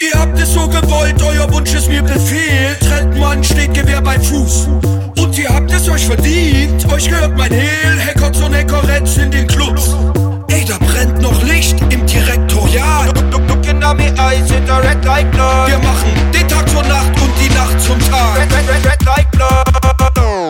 Ihr habt es so gewollt, euer Wunsch ist mir Befehl. Trettmann steht Gewehr bei Fuß. Und ihr habt es euch verdient. Euch gehört mein Hehl. Hackerts und Hackeretts in den Clubs. Ey, da brennt noch Licht im like blood. Wir machen den Tag zur Nacht und die Nacht zum Tag. Red, red, red, red like blood.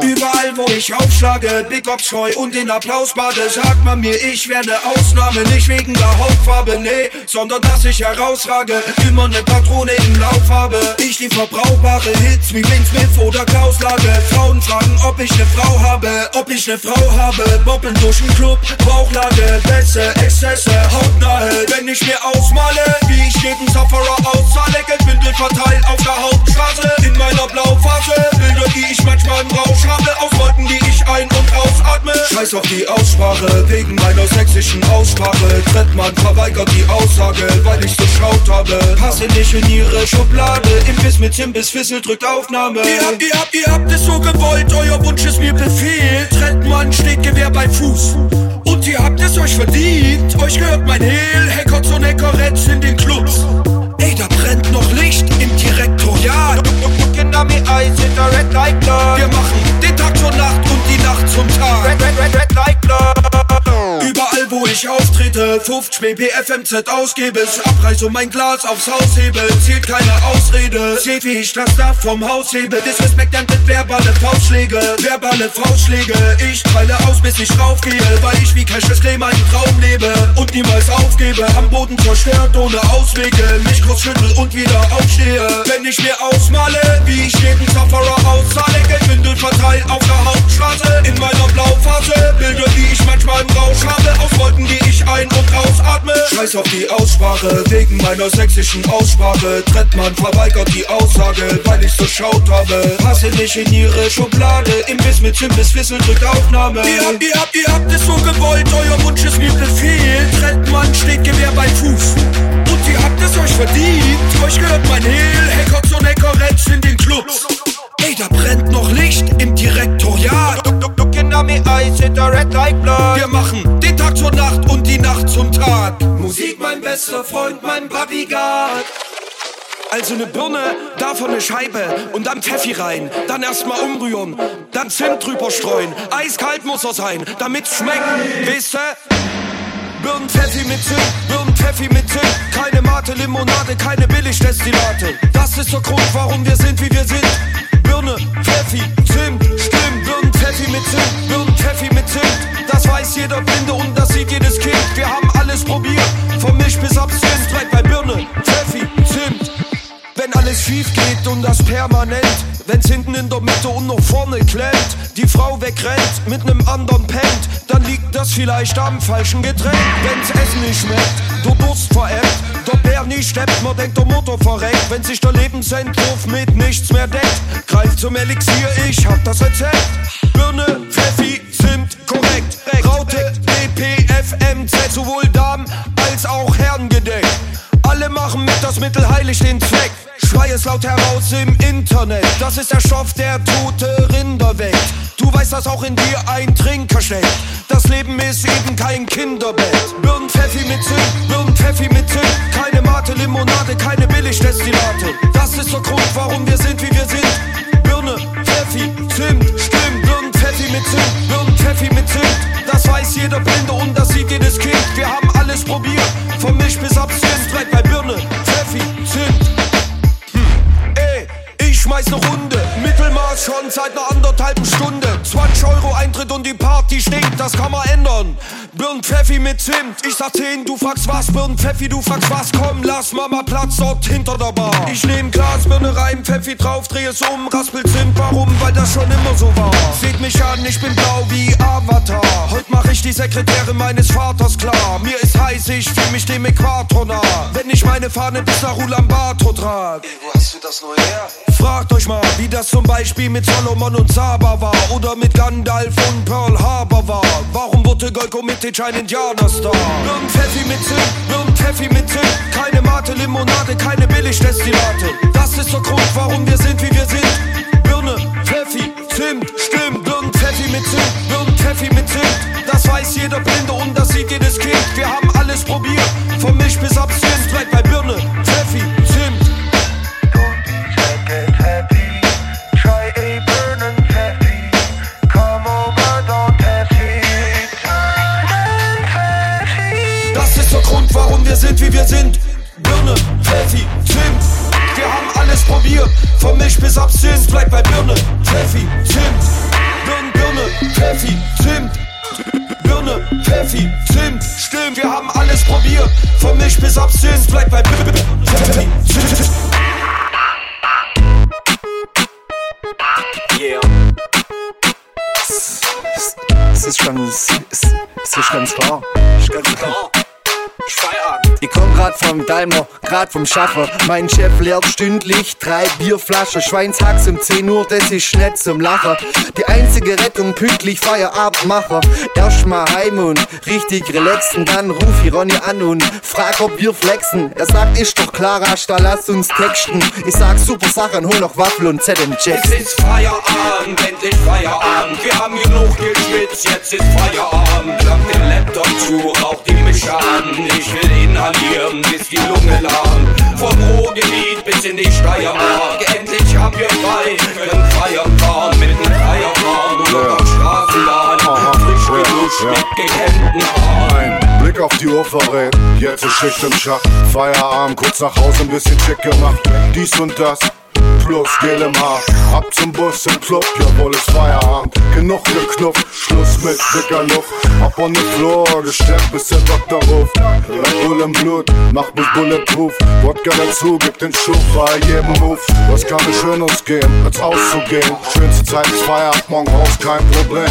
Überall, wo ich aufschlage, Big Box Scheu und den Applaus bade, sagt man mir, ich wäre ne Ausnahme, nicht wegen der Hautfarbe, nee, sondern dass ich herausrage, immer ne Patrone im Lauf habe. Ich liefer brauchbare Hits wie Vince Smith oder Klaus Lage. Frauen fragen, ob ich ne Frau habe, ob ich ne Frau habe, bobbeln durch den Club, Bauchlage, Bässe, Exzesse, hautnahe, wenn ich mir ausmale, wie ich jeden Sufferer auszahle, Geldbündel verteilt auf der Hauptstraße, in meiner Blauphase, Bilder, die ich manchmal im Rausch habe, aus Wolken, die ich ein- und ausatme. Scheiß auf die Aussprache, wegen meiner sächsischen Aussprache. Trettmann verweigert die Aussage, weil ich geschaut habe. Passe nicht in ihre Schublade, Imbiss mit Imbiss, Fissel drückt Aufnahme. Ihr habt, ihr habt, ihr habt es so gewollt, euer Wunsch ist mir Befehl. Trettmann steht Gewehr bei Fuß. Und ihr habt es euch verdient, euch gehört mein Hehl. Hackerts und Hackeretts in den Clubs. Ey, da brennt noch Licht im Direktoriat. Looking at me eyes, it's a red like blood. Wir machen den Tag zur Nacht und die Nacht zum Tag. Red, red, red, red like blood. Überall wo ich auftrete, 50 BPFMZ ausgebe, abreiß und mein Glas aufs Haus hebe, zählt keine Ausrede. Seht wie ich das Dach vom Haus hebe, Disrespect mit verbale Faustschläge, verbale Faustschläge. Ich teile aus, bis ich raufgehe, weil ich wie Cassius Clay meinen Traum lebe und niemals aufgebe. Am Boden zerstört, ohne Auswege, mich kurz schüttel und wieder aufstehe. Wenn ich mir ausmale, wie ich jeden Sufferer auszahle, Geldbündel verteilt auf der Hauptstraße, in meiner Blauphase, Bilder, die ich manchmal im Rausch habe, aus Wolken, die ich ein- und ausatme. Scheiß auf die Aussprache, wegen meiner sächsischen Aussprache. Trettmann verweigert die Aussage, weil ich geschaut habe. Passe nicht in ihre Schublade, Imbiss mit Imbiss, Wissel drückt Aufnahme. Ihr habt, ihr habt, ihr habt es so gewollt, euer Wunsch ist mir Befehl. Trettmann steht Gewehr bei Fuß. Und ihr habt es euch verdient, euch gehört mein Hehl. Hackerts und Hackeretts in den Clubs. Ey, da brennt noch Licht im Direktoriat. Looking at me eyes, it's a red like blood. Wir machen den Tag zur Nacht und die Nacht zum Tag. Musik, mein bester Freund, mein Bodyguard. Also ne Birne, davon ne Scheibe und dann Pfeffi rein. Dann erstmal umrühren, dann Zimt drüber streuen. Eiskalt muss er sein, damit's schmeckt. Weißt du? Birnenpfeffi mit Zimt, Birnenpfeffi mit Zimt. Keine Mate, Limonade, keine Billigdestillate. Das ist der Grund, warum wir sind, wie wir sind. Birne, Pfeffi, Zimt, stimmt. Birnenpfeffi mit Zimt, Birnenpfeffi mit Zimt. Das weiß jeder Blinde und das sieht jedes Kind. Wir haben alles probiert, vom Milch bis Absinth. Bleibt bei Birne, Pfeffi. Wenn alles schief geht und das permanent, wenn's hinten in der Mitte und noch vorne klemmt, die Frau wegrennt, mit nem anderen pennt, dann liegt das vielleicht am falschen Getränk. Wenn's Essen nicht schmeckt, der Durst verengt, der Bär nicht steppt, man denkt der Motor verreckt, wenn sich der Lebensentwurf mit nichts mehr deckt, greift zum Elixier, ich hab das Rezept. Birne, Pfeffi, Zimt, korrekt, Raute, BPFMZ, sowohl Damen als auch Herren gedeckt. Alle machen mit, das Mittel heiligt den Zweck. Schrei es laut heraus im Internet. Das ist der Stoff, der tote Rinder weckt. Du weißt, dass auch in dir ein Trinker steckt. Das Leben ist eben kein Kinderbett. Birnenpfeffi mit Zimt, Birnenpfeffi mit Zimt. Keine Mate, Limonade, keine Billigdestillate. Das ist der Grund, warum wir sind, wie wir sind. Birne, Pfeffi, Zimt, stimmt. Birnenpfeffi mit Zimt, Birnenpfeffi mit Zimt. Das weiß jeder Blinde und das sieht Birnenpfeffi mit Zimt. Ich sag 10, du fragst was, Birnenpfeffi, du fragst was. Komm, lass Mama Platz dort hinter der Bar. Ich nehm Glas, Birne rein, Pfeffi drauf, dreh es um, raspel Zimt. Warum? Weil das schon immer so war. Seht mich an, ich bin blau wie Avatar. Heute mach ich die Sekretärin meines Vaters klar. Mir ist heiß, ich fühl mich dem Äquator nah. Wenn ich meine Fahne bis nach Ulaanbaatar trag. Ey, wo hast du das neu her? Fragt euch mal, wie das zum Beispiel mit Solomon und Saba war oder mit Gandalf und Pearl Harbor war. Warum wurde Golko Mitic ein Indianerstar? Birnenpfeffi mit Zimt, Birnenpfeffi mit Zimt. Keine Mate, Limonade, keine Billigdestillate. Das ist der Grund, warum wir sind, wie wir sind. Birne, Pfeffi, Zimt, stimmt. Birnenpfeffi mit Zimt, Birnenpfeffi mit Zimt. Das weiß jeder Blinde und das sieht jedes Kind. Wir haben alles probiert, von Milch bis Absinth. Bleibt bei Pfeffi, Zimt. Wir haben alles probiert, vom Milch bis Absinth, bleib bei Birne, Pfeffi, Zimt. Birne, Birne, Pfeffi, Zimt. Birne, Pfeffi, Zimt, stimmt, wir haben alles probiert, vom Milch bis Absinth, bleib bei Birne, Pfeffi, Zimt. Yeah. Es ist schon, es ist, es ist ganz klar. Ist ganz klar. Feierabend. Ich komm grad vom Daimler, grad vom Schaffer. Mein Chef leert stündlich drei Bierflaschen. Schweinshax um 10 Uhr, das ist nicht zum Lachen. Die einzige Rettung, pünktlich Feierabend mache. Erstmal heim und richtig relaxen. Dann ruf ich Ronny an und frag, ob wir flexen. Er sagt, ist doch klar, da lass uns texten. Ich sag super Sachen, hol noch Waffel und ZM Jets. Es ist Feierabend, endlich Feierabend. Wir haben genug geschwitzt, jetzt ist Feierabend. Klapp den Laptop zu, rauch die Mische an. Ich will inhalieren, bis die Lunge lahm. Vom Ruhrgebiet bis in die Steiermark. Endlich haben wir frei, können feiern fahren. Mit einem Feierfahren oder auf Straßenbahn. Frisch geduscht mit gehemmten Haaren. Blick auf die Uhr verrät, jetzt ist Schicht im Schach. Feierabend, kurz nach Hause ein bisschen schick gemacht. Dies und das, plus Gel im Haar. Ab zum Bus im Club, jawohl ist Feierabend. Genug geknupft, Schluss mit dicker Luft. Ab on the floor, gesteppt bis der Doktor ruft. Red Bull im Blut, macht mich bulletproof. Wodka dazu, gibt den Schub bei jedem Move. Was kann es Schöneres geben, als auszugehen? Schönste Zeit ist Feierabend, morgen raus, kein Problem.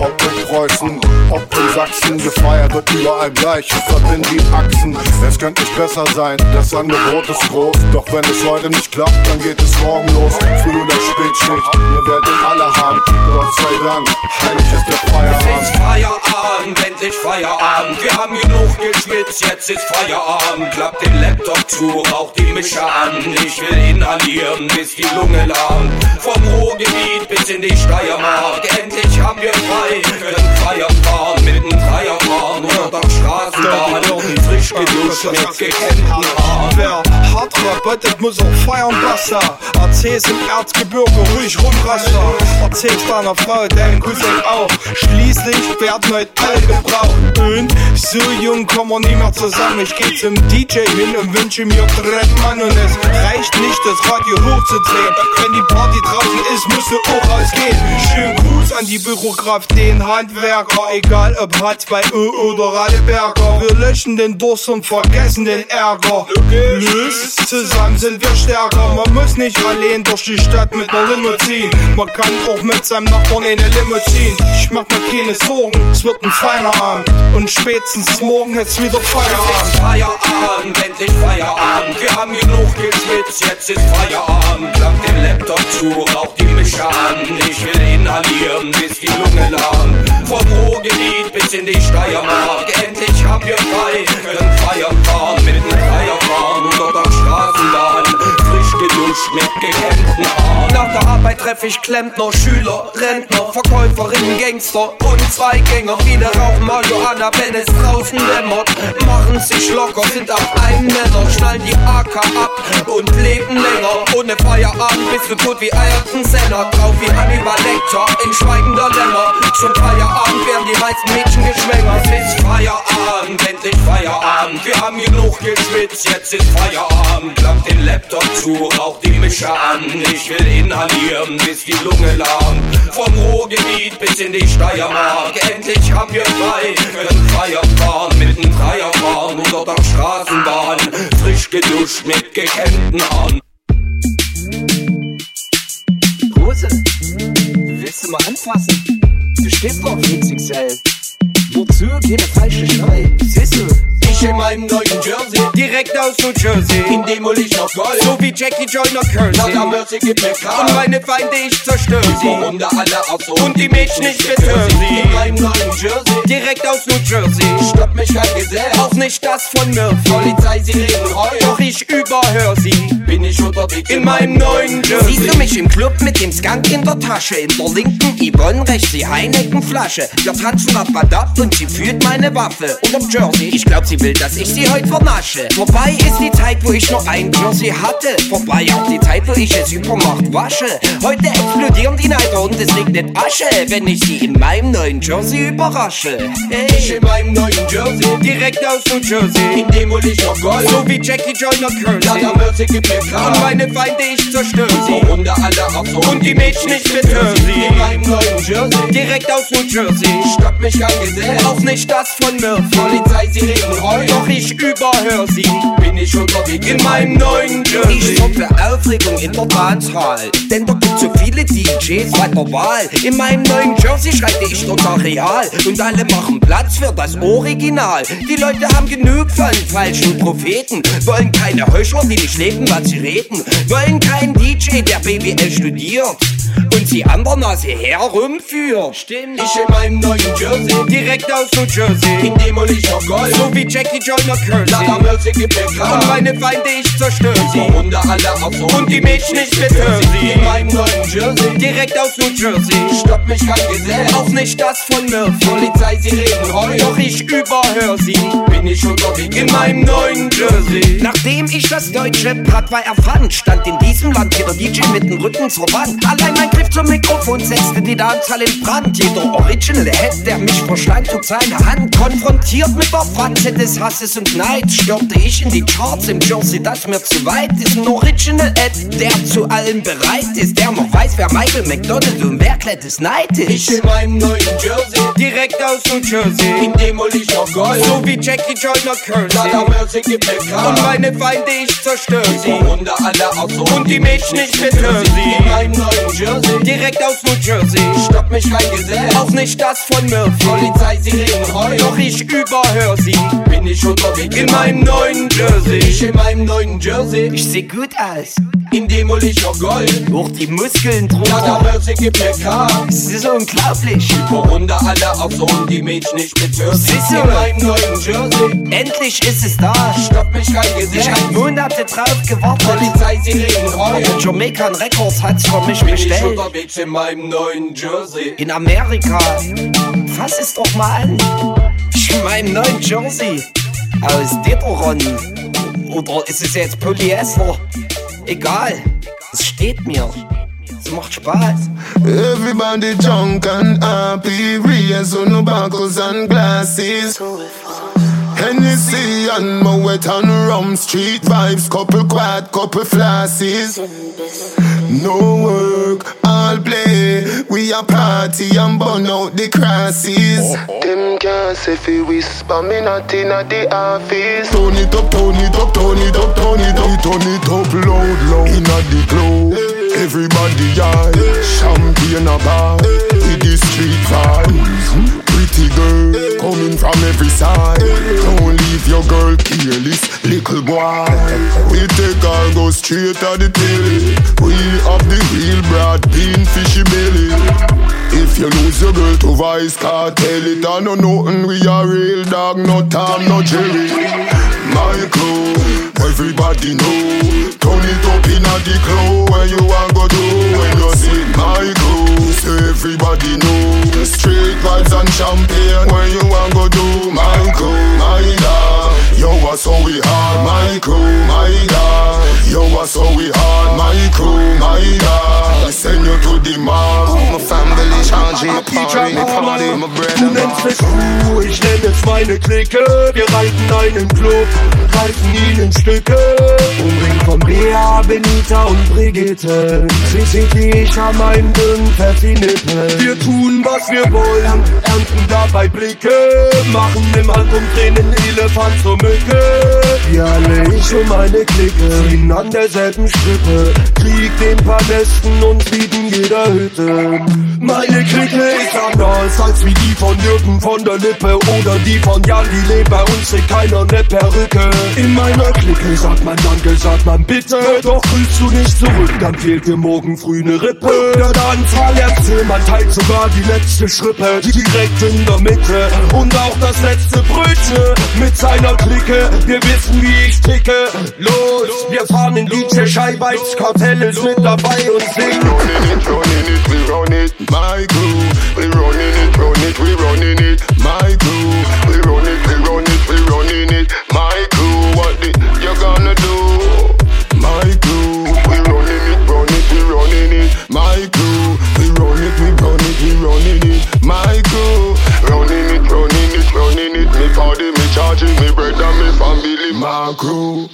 Ob in Preußen, ob in Sachsen, gefeiert wird überall gleich. Ich verbind die Achsen, es könnte nicht besser sein. Das Angebot ist groß, doch wenn es heute nicht klappt, dann geht es morgen los. Früh oder Spätschicht, wir werden alle haben. Gott sei Dank, heilig ist der Es ist Feierabend. Feierabend, endlich Feierabend. Wir haben genug geschwitzt, jetzt ist Feierabend. Klapp den Laptop zu, rauch die Mische an. Ich will inhalieren, bis die Lunge lahmt. Vom Ruhrgebiet bis in die Steiermark. Endlich haben wir frei, können feiern fahren. Mit einem Dreierfahren oder doch Straßenbahn. Frisch geduscht mit gekämmten Haaren. Wer hart arbeitet, muss auch feiern besser. Erzähl's im Erzgebirge ruhig rumrasser. Erzähl's deiner Frau, deinem Cousin auch. Schließlich werden heute alle gebraucht. Und so jung kommen wir nie mehr zusammen. Ich geh zum DJ hin und wünsche mir Treppmann. Und es reicht nicht, das Radio hochzudrehen. Wenn die Party draußen ist, musst du auch rausgehen. Gruß an die Bürokraft, den Handwerker. Egal ob H2O oder Radeberger. Wir löschen den Durst und vergessen den Ärger. Los, zusammen sind wir stärker. Man muss nicht allein durch die Stadt mit ner Limo ziehen. Man kann auch mit seinem Nachbarn in eine Limo ziehen. Ich mach mir keine Sorgen, es wird ein feiner Abend. Und spätestens morgen ist wieder Feierabend. Feierabend, endlich Feierabend. Wir haben genug geschwitzt, jetzt ist Feierabend. Klapp den Laptop zu, rauch die Mische an. Ich will inhalieren, bis die Lunge lahmt. Vom Ruhrgebiet bis in die Steiermark. Endlich haben wir frei, können feiern fahren. Mit einem Feierfahren oder doch Straßenbahn. Geduscht mit gekämmten Haaren. Nach der Arbeit treffe ich Klempner, Schüler, Rentner, Verkäuferinnen, Gangster und Zweigänger. Viele rauchen Marihuana, wenn es draußen dämmert. Machen sich locker, sind auf einem Männer, schnallen die AK ab und leben länger. Ohne Feierabend bist du tot wie Ayrton Senna. Drauf wie Hannibal Lecter in schweigender Lämmer. Zum Feierabend werden die meisten Mädchen geschwängert. Es ist Feierabend, endlich Feierabend. Wir haben genug geschwitzt, jetzt ist Feierabend. Klapp den Laptop zu, rauch die Mische an. Ich will inhalieren, bis die Lunge lahmt. Vom Ruhrgebiet bis in die Steiermark. Endlich haben wir frei, können feiern fahren. Mit einem Dreierfahren oder doch Straßenbahn. Frisch geduscht mit gekämmten Haaren. Hose, willst du mal anfassen? Du stehst auf XXL. Wozu? Keine falsche Schrei. Du? Ich in meinem neuen Jersey, direkt aus New Jersey. In dem hol ich noch Gold, so wie Jackie Joyner Kersey. Na, Mercy gibt mir Kraft. Und meine Feinde, ich zerstör sie. Da alle aus Und die Mädchen, ich betör sie. In meinem neuen Jersey, direkt aus New Jersey. Stoppt mich kein Gesetz, auch nicht das von Murphy. Polizei, sie reden heu, doch ich überhör sie. Bin ich unterwegs in meinem neuen Jersey. Siehst du mich im Club mit dem Skunk in der Tasche? In der linken Yvonne, rechts die Heineken-Flasche. Wir tanzen ab und sie führt meine Waffe unterm Jersey. Ich glaub, sie will, dass ich sie heute vernasche. Vorbei ist die Zeit, wo ich noch ein Jersey hatte. Vorbei auch die Zeit, wo ich es übermacht wasche. Heute explodieren die Neider und es regnet Asche, wenn ich sie in meinem neuen Jersey überrasche. Hey. Ich in meinem neuen Jersey, direkt aus New Jersey, in dem hol ich noch Gold. So wie Jackie Joyner Curse. Ja, da Mercy gibt mir. Und meine Feinde, ich zerstöre sie. Runde alle so. Und die Mädchen, ich betöre sie. In meinem neuen Jersey, direkt aus New Jersey. Stoppt mich kein Gesetz. Auch nicht das von Murphy. Polizei, sie reden heu. Doch ich überhör sie. Bin ich unterwegs in meinem neuen Jersey. Ich sorg für Aufregung in der Dancehall. Denn da gibt's so viele DJs bei der Wahl. In meinem neuen Jersey schreite ich total real. Und alle machen Platz für das Original. Die Leute haben genug von falschen Propheten. Wollen keine Heuchler, die nicht leben, was sie reden. Wollen keinen DJ, der BWL studiert. Und sie an der Nase herumführt. Stimmt. Ich in meinem neuen Jersey. Direkt aus New Jersey. In dem hol ich noch Gold. So wie Jackie Joyner Curse. Da Mercy gibt mir Kram. Und meine Feinde, ich zerstöre sie. Runde alle auf so. Und die Mädchen, ich betöre sie. In meinem neuen Jersey. Direkt aus New Jersey. Stoppt mich kein Gesetz. Auch nicht das von Murphy. Polizei, sie reden heu. Doch ich überhör sie. Bin ich unterwegs in meinem neuen Jersey. Nachdem ich das deutsche Bratwei erfand, stand in diesem Land jeder DJ mit dem Rücken zur Wand. Allein mein Griff zum Mikrofon setzte die Anzahl in Brand. Jeder Original Head, der mich verschlang, tut seine Hand. Konfrontiert mit der Fratze des Hasses und Neids, stürmte ich in die Charts im Jersey, das mir zu weit ist. Ein Original Head, der zu allem bereit ist, der noch weiß, wer Michael McDonald und wer Knight ist. Ich in meinem neuen Jersey, direkt aus New Jersey, in dem hol ich noch Gold. So wie Jackie Joyner Mercy gibt mir Kram. Und meine Feinde, ich zerstöre sie. Runde alle auf so. Und die Mädchen, ich betöre sie. In meinem neuen Jersey, direkt aus New Jersey. Stoppt mich kein Gesetz. Auch nicht das von Murphy. Polizei, sie reden heu. Doch ich überhör sie. Bin ich unterwegs in meinem neuen Jersey. Ich in meinem neuen Jersey. Ich seh gut aus. In dem hol ich noch Gold. Durch die Muskeln drunter. Da Mercy gibt mir. Es ist unglaublich. Runde alle auf so. Und die Mädchen, sie. Siehst du? In meinem neuen Jersey. Endlich ist es da. Stoppt mich kein Gesetz. Ich hab Monate drauf gewartet. Polizei, sie reden heu. Jamaican Records hat's für mich Bin bestellt. ich unterwegs in meinem neuen Jersey. In Amerika. Fass es doch mal an. Ich in meinem neuen Jersey. Aus Deteron. Oder ist es jetzt Polyester? Egal. Es steht mir. Es macht Spaß. Everybody drunk and happy, raise on no buckles and glasses. Hennessy and Moet and Rum Street vibes, couple quad, couple flashes. No work, all play. We a party and burn out the crosses. Them can't say fi whisper, me not inna the office. Turn it up, turn it up, turn it up, turn it up, turn it up loud, loud inna the club. Everybody yard, champagne a bar, with the street vibes. Pretty girl coming from every side. Don't leave your girl careless, little boy. We take her go straight to the telly. We have the real broad bean fishy belly. If you lose your girl to Vice Cartel, it I know nothing. We are real dog, no Tom, no Jerry. Michael, everybody know. Turn it up in a the club where you want go do when you see Michael. So everybody know. Straight vibes and champagne where you want go do Michael, my dog. Yo, what's so we hard, Michael, my dog. Yo, what's so we hard, Michael, my dog. We send you to the mall. My family charging a party, party, my bread Du nennst es Crew, ich nenn es meine Clique. Wir reiten einen Club, reißen ihn in Stücke. Umringt von Bea, Benita und Brigitte. Sie sieht wie ich an meinen dünnen Pfeffinippen. Wir tun, was wir wollen, ernten dabei Blicke. Machen im drehen den Elefant zur Mücke. Wir alle, ich und meine Clique, ziehen an derselben Strippe. Krieg den Palästen und bieten jeder Hütte. Meine Clique ist anders als wie die von Jürgen von der Lippe oder die von Jan, die lebt bei uns trägt keiner ne Perücke. In meiner Clique sagt man Danke, sagt man bitte, doch grüßt du nicht zurück, dann fehlt dir morgen früh ne Rippe. Der Anzahl erzählt, man teilt sogar die letzte Schrippe, direkt in der Mitte und auch das letzte Brötchen mit seiner Clique. Wir wissen, wie ich ticke. Los, wir fahren in die Tschechei, Kartell ist mit dabei und singen. Running it, running it, we run it, my. We running it, run it, we running it, my. We run it, we run it, we running it, my. What the you gonna do? My. We running it, run it, we running it, my. We run it, we run it, we running it, my. Running it, running it, running it. Me body, me charging, me bread and me family, my crew.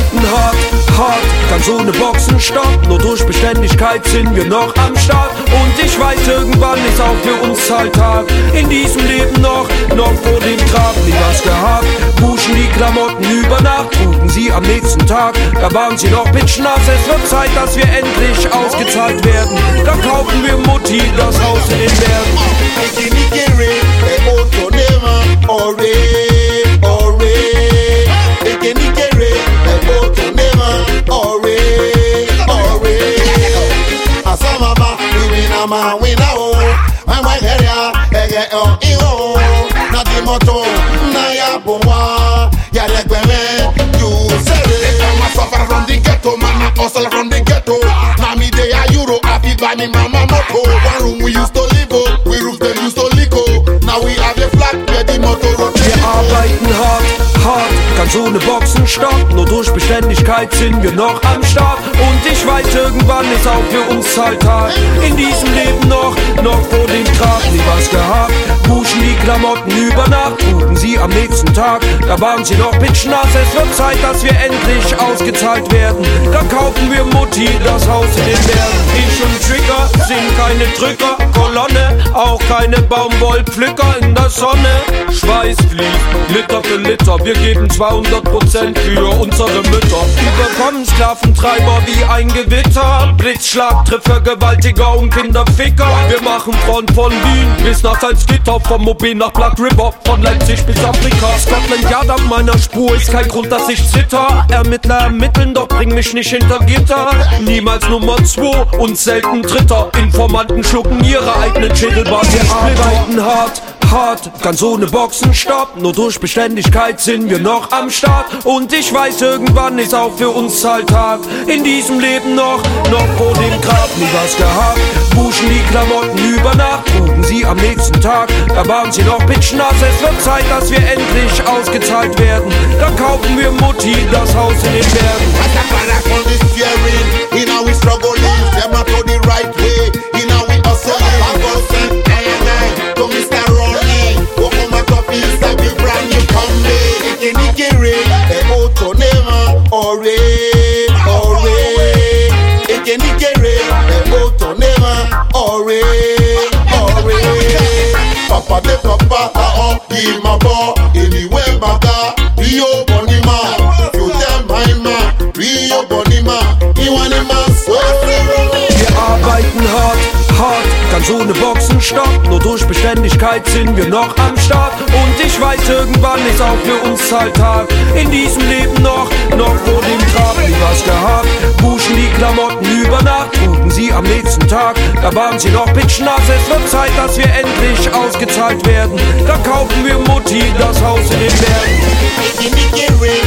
Arbeiten hart, hart, ganz ohne Boxenstopp. Nur durch Beständigkeit sind wir noch am Start. Und ich weiß, irgendwann ist auch für uns Alltag. In diesem Leben noch, noch vor dem Grab. Nie was gehabt, wuschen die Klamotten über Nacht. Trugen sie am nächsten Tag, da waren sie noch pitchnass. Es wird Zeit, dass wir endlich ausgezahlt werden. Dann kaufen wir Mutti das Haus in den Oh. Here eh, oh, i oh. Na di moto, na ya bomba, ya lekweme, you say it. Mama suffer from the ghetto, mama hustle from the ghetto. Now me they are euro, I feed by me mama moto. One room we used to live oh, we roof them used to leak oh. Now we have a flat where the motor rotate. Yeah, I'm fighting hard. Hart, ganz ohne Boxenstopp. Nur durch Beständigkeit sind wir noch am Start. Und ich weiß, irgendwann ist auch für uns Alltag. In diesem Leben noch, noch vor dem Grab. Nie was gehabt, wuschen die Klamotten über Nacht. Trugen sie am nächsten Tag, da waren sie noch pitchnass. Es wird Zeit, dass wir endlich ausgezahlt werden. Dann kaufen wir Mutti das Haus in den Bergen. Ich und Trigger sind keine Drücker, Kolonne, auch keine Baumwollpflücker in der Sonne. Schweiß fließt, Liter für Liter, wir geben 200 Prozent für unsere Mütter. Überkommen Sklaventreiber wie ein Gewitter, Blitzschlag, trifft Vergewaltiger und Kinderficker. Wir machen Front von Wien bis nach Salzgitter, vom Mobil nach Black River, von Leipzig bis Afrika. Scotland Yard auf meiner Spur ist kein Grund, dass ich zitter. Ermittler ermitteln, doch bring mich nicht hinter Gitter. Niemals Nummer 2 und selten Dritter. Informanten schlucken ihre eigenen Schädelbahn. Wir arbeiten hart, hart, ganz ohne Boxenstopp. Nur durch Beständigkeit sind wir noch am Start. Und ich weiß, irgendwann ist auch für uns Alltag. In diesem Leben noch, noch vor dem Grab nie was gehabt. Wuschen die Klamotten über Nacht, trugen sie am nächsten Tag. Da waren sie noch pitchnass. Es wird Zeit, dass wir endlich ausgezahlt werden. Dann kaufen wir Mutti das Haus in den Bergen. Ohne Boxenstopp. Nur durch Beständigkeit sind wir noch am Start. Und ich weiß, irgendwann ist auch für uns Alltag. In diesem Leben noch, noch vor dem Grab. Nie was gehabt, wuschen die Klamotten über Nacht. Trugen sie am nächsten Tag, da waren sie noch pitchnass. Es wird Zeit, dass wir endlich ausgezahlt werden. Dann kaufen wir Mutti das Haus in den Bergen. Ekenikere, e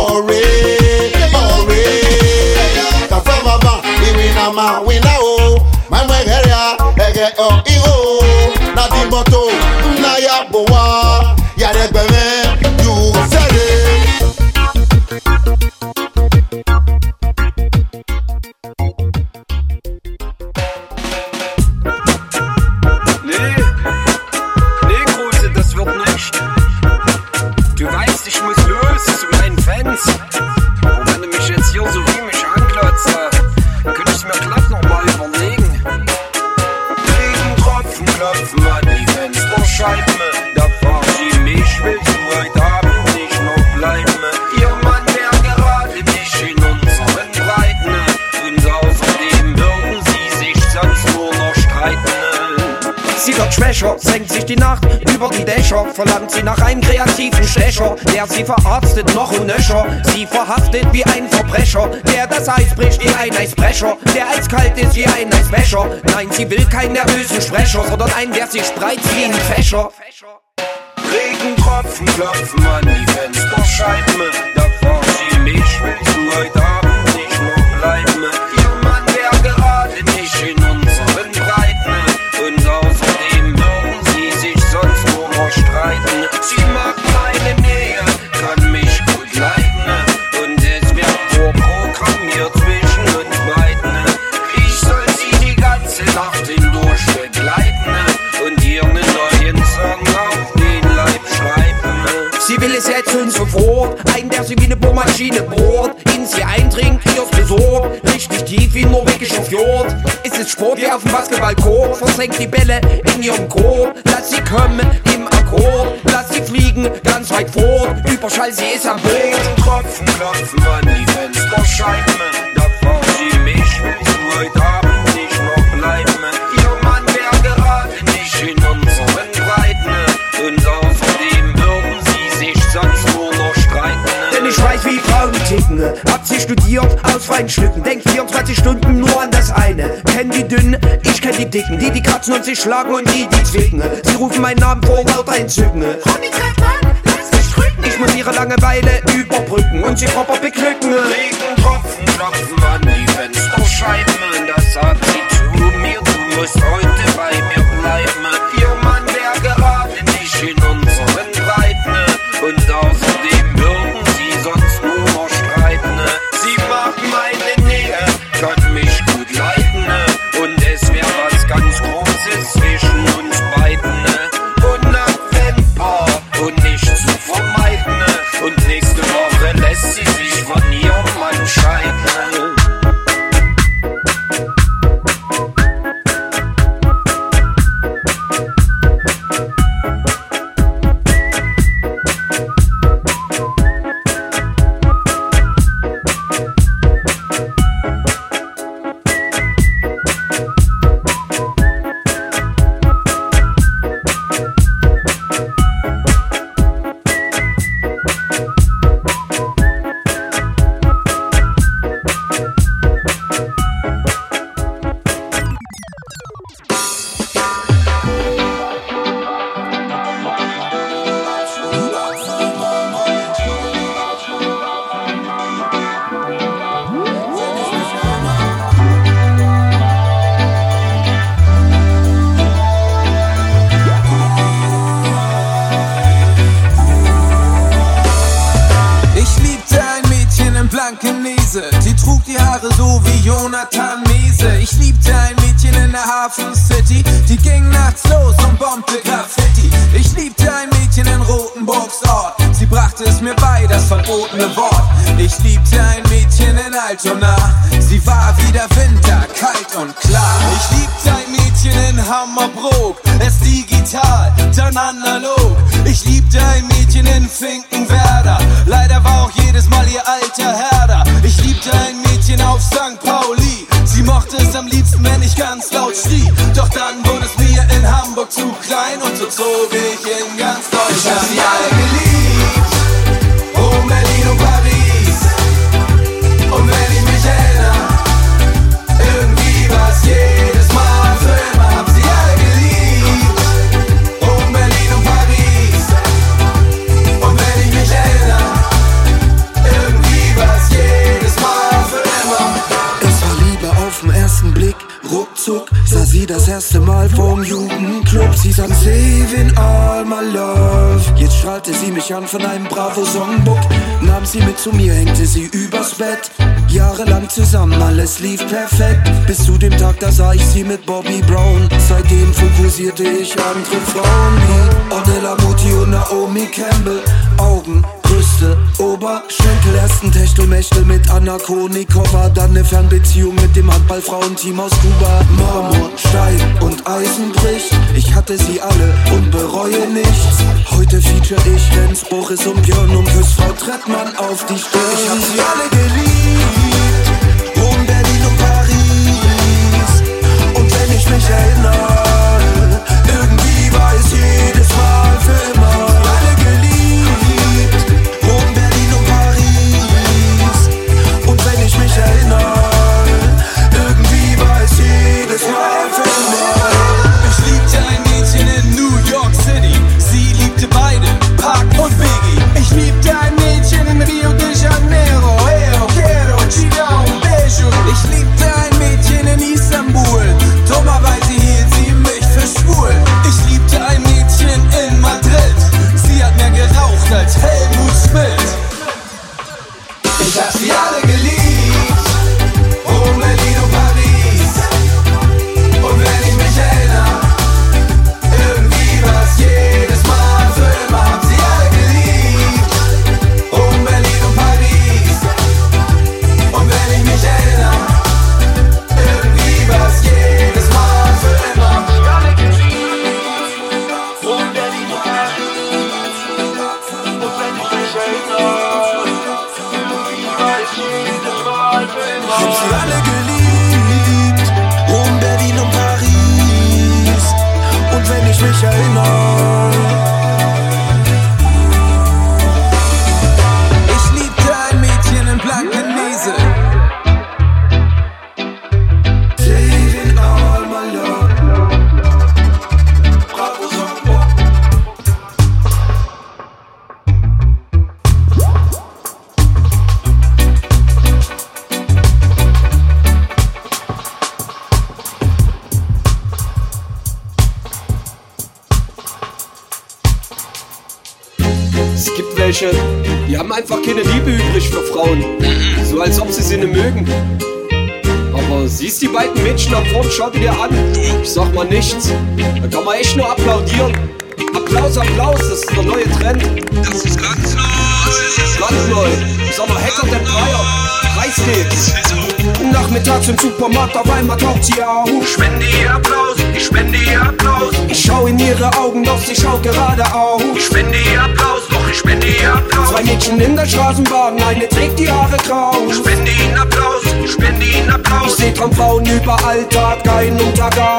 ọ̀rẹ́ ọ̀rẹ́ kàfẹ́ bàbá ìwé nà má wí nà o. Mẹ́mú ẹ̀gẹ́rẹ́ a ẹ̀gẹ́ ọ̀ ihò nàdìmọ́tò ńlá yà bò wá yàrá ẹgbẹ̀rún. try Verbrecher. Senkt sich die Nacht über die Dächer, verlangt sie nach einem kreativen Stecher, der sie verarztet noch und nöcher. Sie verhaftet wie ein Verbrecher, der das Eis bricht wie ein Eisbrecher, der eiskalt ist wie ein Eisbecher. Nein, sie will keinen nervösen Sprecher, sondern einen, der sich spreizt wie ein Fächer. Regentropfen klopfen an die Fensterscheiben. Da fahr sie mich, willst du heute Abend nicht noch bleiben? Noch streiten. Sie mag jetzt sofort, ein, der sie wie eine Bohrmaschine bohrt, in sie eindringt, ihrs besorgt, richtig tief wie ein norwegischer Fjord. Ist es Sport wie auf dem Basketballcourt, versenkt die Bälle in ihrem Korb, lass sie kommen im Akkord, lass sie fliegen ganz weit fort, Überschall, sie ist am Boot. Regentropfen klopfen an die Fensterscheiben. Da fahr sie mich, willst du heute Abend wie Frauen ticken. Hab sie studiert aus freien Stücken. Denk 24 Stunden nur an das eine. Kenn die dünnen, ich kenn die dicken. Die, die kratzen und sich schlagen und die, die zwicken. Sie rufen meinen Namen vor lauter Entzücken. Ich muss ihre Langeweile überbrücken und sie proper beglücken. Regentropfen klopfen an die Fensterscheiben. Das sagt sie zu mir, du musst heute bei an von einem Bravo-Songbook. Nahm sie mit zu mir, hängte sie übers Bett. Jahrelang zusammen, alles lief perfekt. Bis zu dem Tag, da sah ich sie mit Bobby Brown. Seitdem fokussierte ich andere Frauen wie Ornella Muti und Naomi Campbell. Augen, Brüste, Oberschenkel, ersten Techtelmechtel mit Anna Konikova, dann eine Fernbeziehung mit dem Handballfrauenteam aus Kuba. Marmor, Stein und Eisen bricht. Ich hatte sie alle und bereue nichts. Heute feature ich Lenz, Boris und Björn und küss Frau Trettmann auf die Stirn. Ich hab sie alle geliebt. Rom, Berlin und Paris. Und wenn ich mich erinnere, auf taucht sie auf. Ich spende ihr Applaus, ich spende ihr Applaus. Ich schau in ihre Augen, doch sie schaut geradeaus. Ich spende ihr Applaus, doch ich spende ihr Applaus. Zwei Mädchen in der Straßenbahn, eine trägt die Haare grau. Ich spende ihnen Applaus, ich spende ihnen Applaus. Ich seh Traumfrauen überall, Tag ein und Tag aus.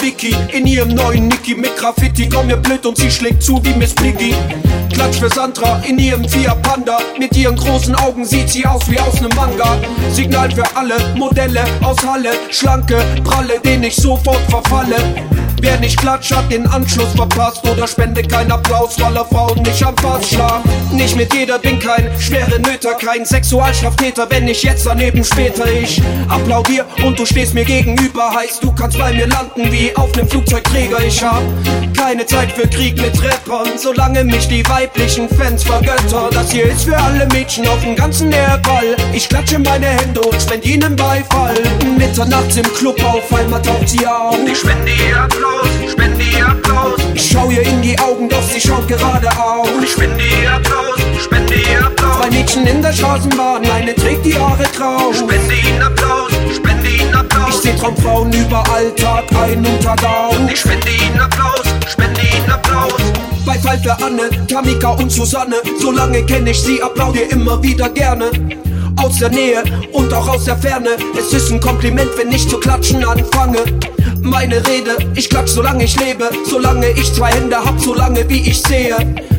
Vicky in ihrem neuen Nicky mit Graffiti. Komm mir blöd und sie schlägt zu wie Miss Piggy. Klatsch für Sandra in ihrem Fiat Panda. Mit ihren großen Augen sieht sie aus wie aus nem Manga. Signal für alle Modelle aus Halle. Schlanke, pralle, den ich sofort verfalle. Wer nicht klatscht, hat den Anschluss verpasst oder spende keinen Applaus, weil er Frauen nicht am Fass schlagen. Nicht mit jeder, bin kein schwere Nöter, kein Sexualstraftäter, wenn ich jetzt daneben später ich applaudier und du stehst mir gegenüber, heißt du kannst bei mir landen wie auf nem Flugzeugträger. Ich hab keine Zeit für Krieg mit Rappern, solange mich die weiblichen Fans vergöttern. Das hier ist für alle Mädchen auf dem ganzen Erdball. Ich klatsche meine Hände und spende ihnen Beifall. Mitternachts im Club auf einmal taucht sie auf. Ich spende ihr Applaus. Applaus, spende ihr Applaus. Ich schau ihr in die Augen, doch sie schaut geradeaus. Ich spende ihr Applaus, spende ihr Applaus. Zwei Mädchen in der Straßenbahn, eine trägt die Haare grau. Spende ihnen Applaus, spende ihnen Applaus. Ich seh Traumfrauen überall, Tag ein und Tag aus. Ich spende ihnen Applaus, spende ihnen Applaus. Bei Fall für Anne, Tamika und Susanne, solange kenn ich sie, applaudier immer wieder gerne aus der Nähe und auch aus der Ferne. Es ist ein Kompliment, wenn ich zu klatschen anfange. Meine Rede, ich klatsch solange ich lebe, solange ich zwei Hände hab, solange wie ich sehe.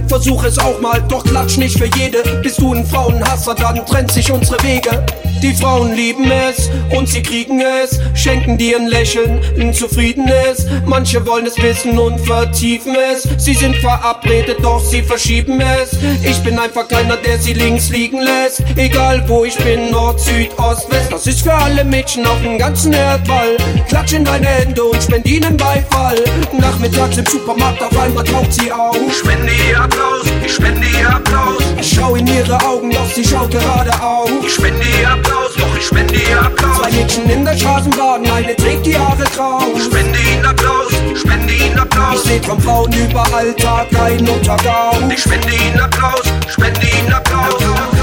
Versuch es auch mal, doch klatsch nicht für jede. Bist du ein Frauenhasser, dann trennt sich unsere Wege. Die Frauen lieben es und sie kriegen es, schenken dir ein Lächeln, ein zufriedenes. Manche wollen es wissen und vertiefen es. Sie sind verabredet, doch sie verschieben es. Ich bin einfach keiner, der sie links liegen lässt. Egal wo ich bin, Nord, Süd, Ost, West. Das ist für alle Mädchen auf dem ganzen Erdball. Klatsch in deine Hände und spend ihnen Beifall. Nachmittags im Supermarkt, auf einmal taucht sie auf. Spende ihr Applaus, ich spende ihr Applaus. Ich schau in ihre Augen, doch sie schaut geradeaus. Ich spende ihr Applaus, doch ich spende ihr Applaus. Zwei Mädchen in der Straßenbahn, eine trägt die Haare grau. Ich spende ihnen Applaus, spende ihnen Applaus. Ich seh Traumfrauen überall, Tag ein und Tag aus. Ich spende ihnen Applaus, spende ihnen Applaus.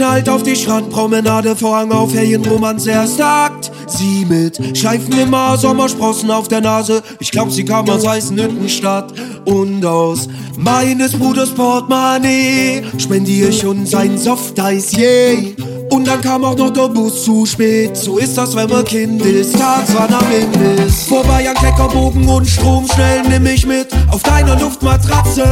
Knallt auf die Strandpromenade, Vorhang auf, Ferienromanze erst Akt. Sie mit Schleifen immer, Sommersprossen auf der Nase. Ich glaub, sie kam aus Eisenhüttenstadt und aus meines Bruders Portemonnaie spendier ich uns ein Softeis, yeah. Und dann kam auch noch der Bus zu spät. So ist das, wenn man Kind ist. Tags wann am Imbiss. Vorbei an Kleckerbogen und Strom. Schnell nimm ich mit auf deiner Luftmatratze.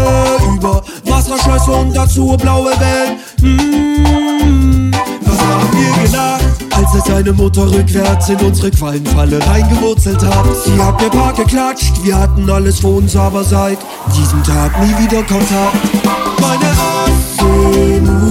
Über Wasserschlösser und dazu blaue Wellen. Mmh, was haben wir gedacht? Als es seine Mutter rückwärts in unsere Quallenfalle reingewurzelt hat. Sie hat mir paar geklatscht, wir hatten alles vor uns, aber seit diesem Tag nie wieder Kontakt. Meine Ossemuse.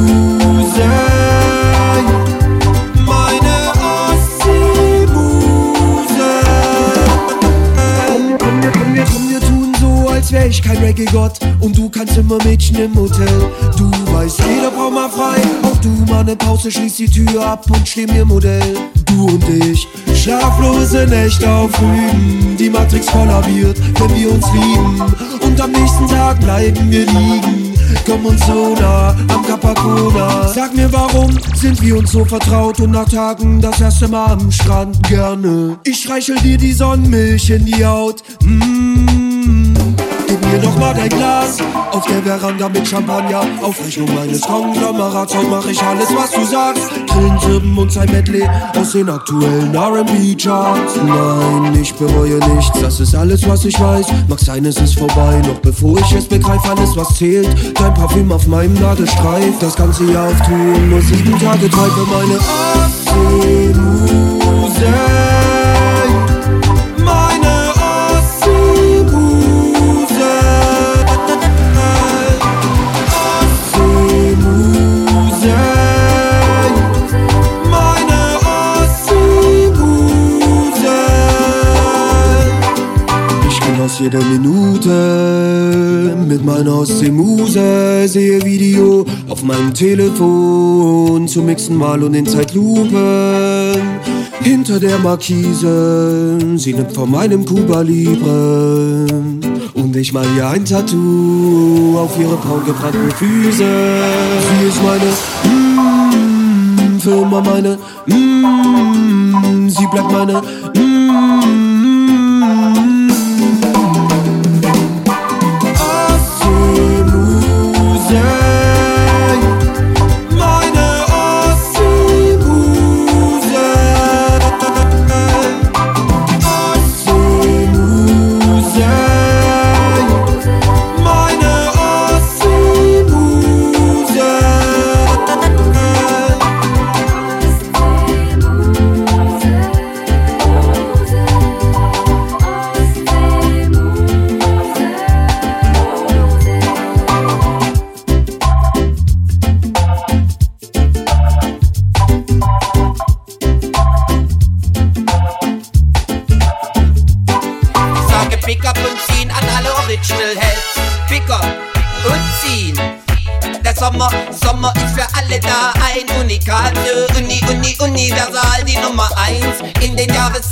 Ich kein Reggae-Gott und du kannst immer Mädchen im Hotel. Du weißt, jeder braucht mal frei, auch du mal ne Pause, schließ die Tür ab und steh mir Modell. Du und ich, schlaflose echt auf Rügen. Die Matrix kollabiert, wenn wir uns lieben. Und am nächsten Tag bleiben wir liegen. Komm uns so nah am Capacona. Sag mir, warum sind wir uns so vertraut und nach Tagen das erste Mal am Strand gerne? Ich streichel dir die Sonnenmilch in die Haut. Mmh. Mir doch mal dein Glas auf der Veranda mit Champagner. Auf Rechnung meines Konglomerats, heute mach ich alles, was du sagst. Grillen, Zirpen und sein Medley aus den aktuellen R&B-Charts. Nein, ich bereue nichts, das ist alles, was ich weiß. Mach sein, es ist vorbei, noch bevor ich es begreife, alles, was zählt. Dein Parfüm auf meinem Nadelstreif, das ganze Jahr auf Tour, nur sieben Tage Zeit für meine Ostsee-Muse. Jede Minute mit meiner Ostsee-Muse. Sehe Video auf meinem Telefon zu mixen mal und in Zeitlupen. Hinter der Markise, sie nimmt von meinem Cuba Libre. Und ich mal ihr ein Tattoo auf ihre braun gebrannten Füße. Sie ist meine, mm, für immer meine, mm, sie bleibt meine, mm.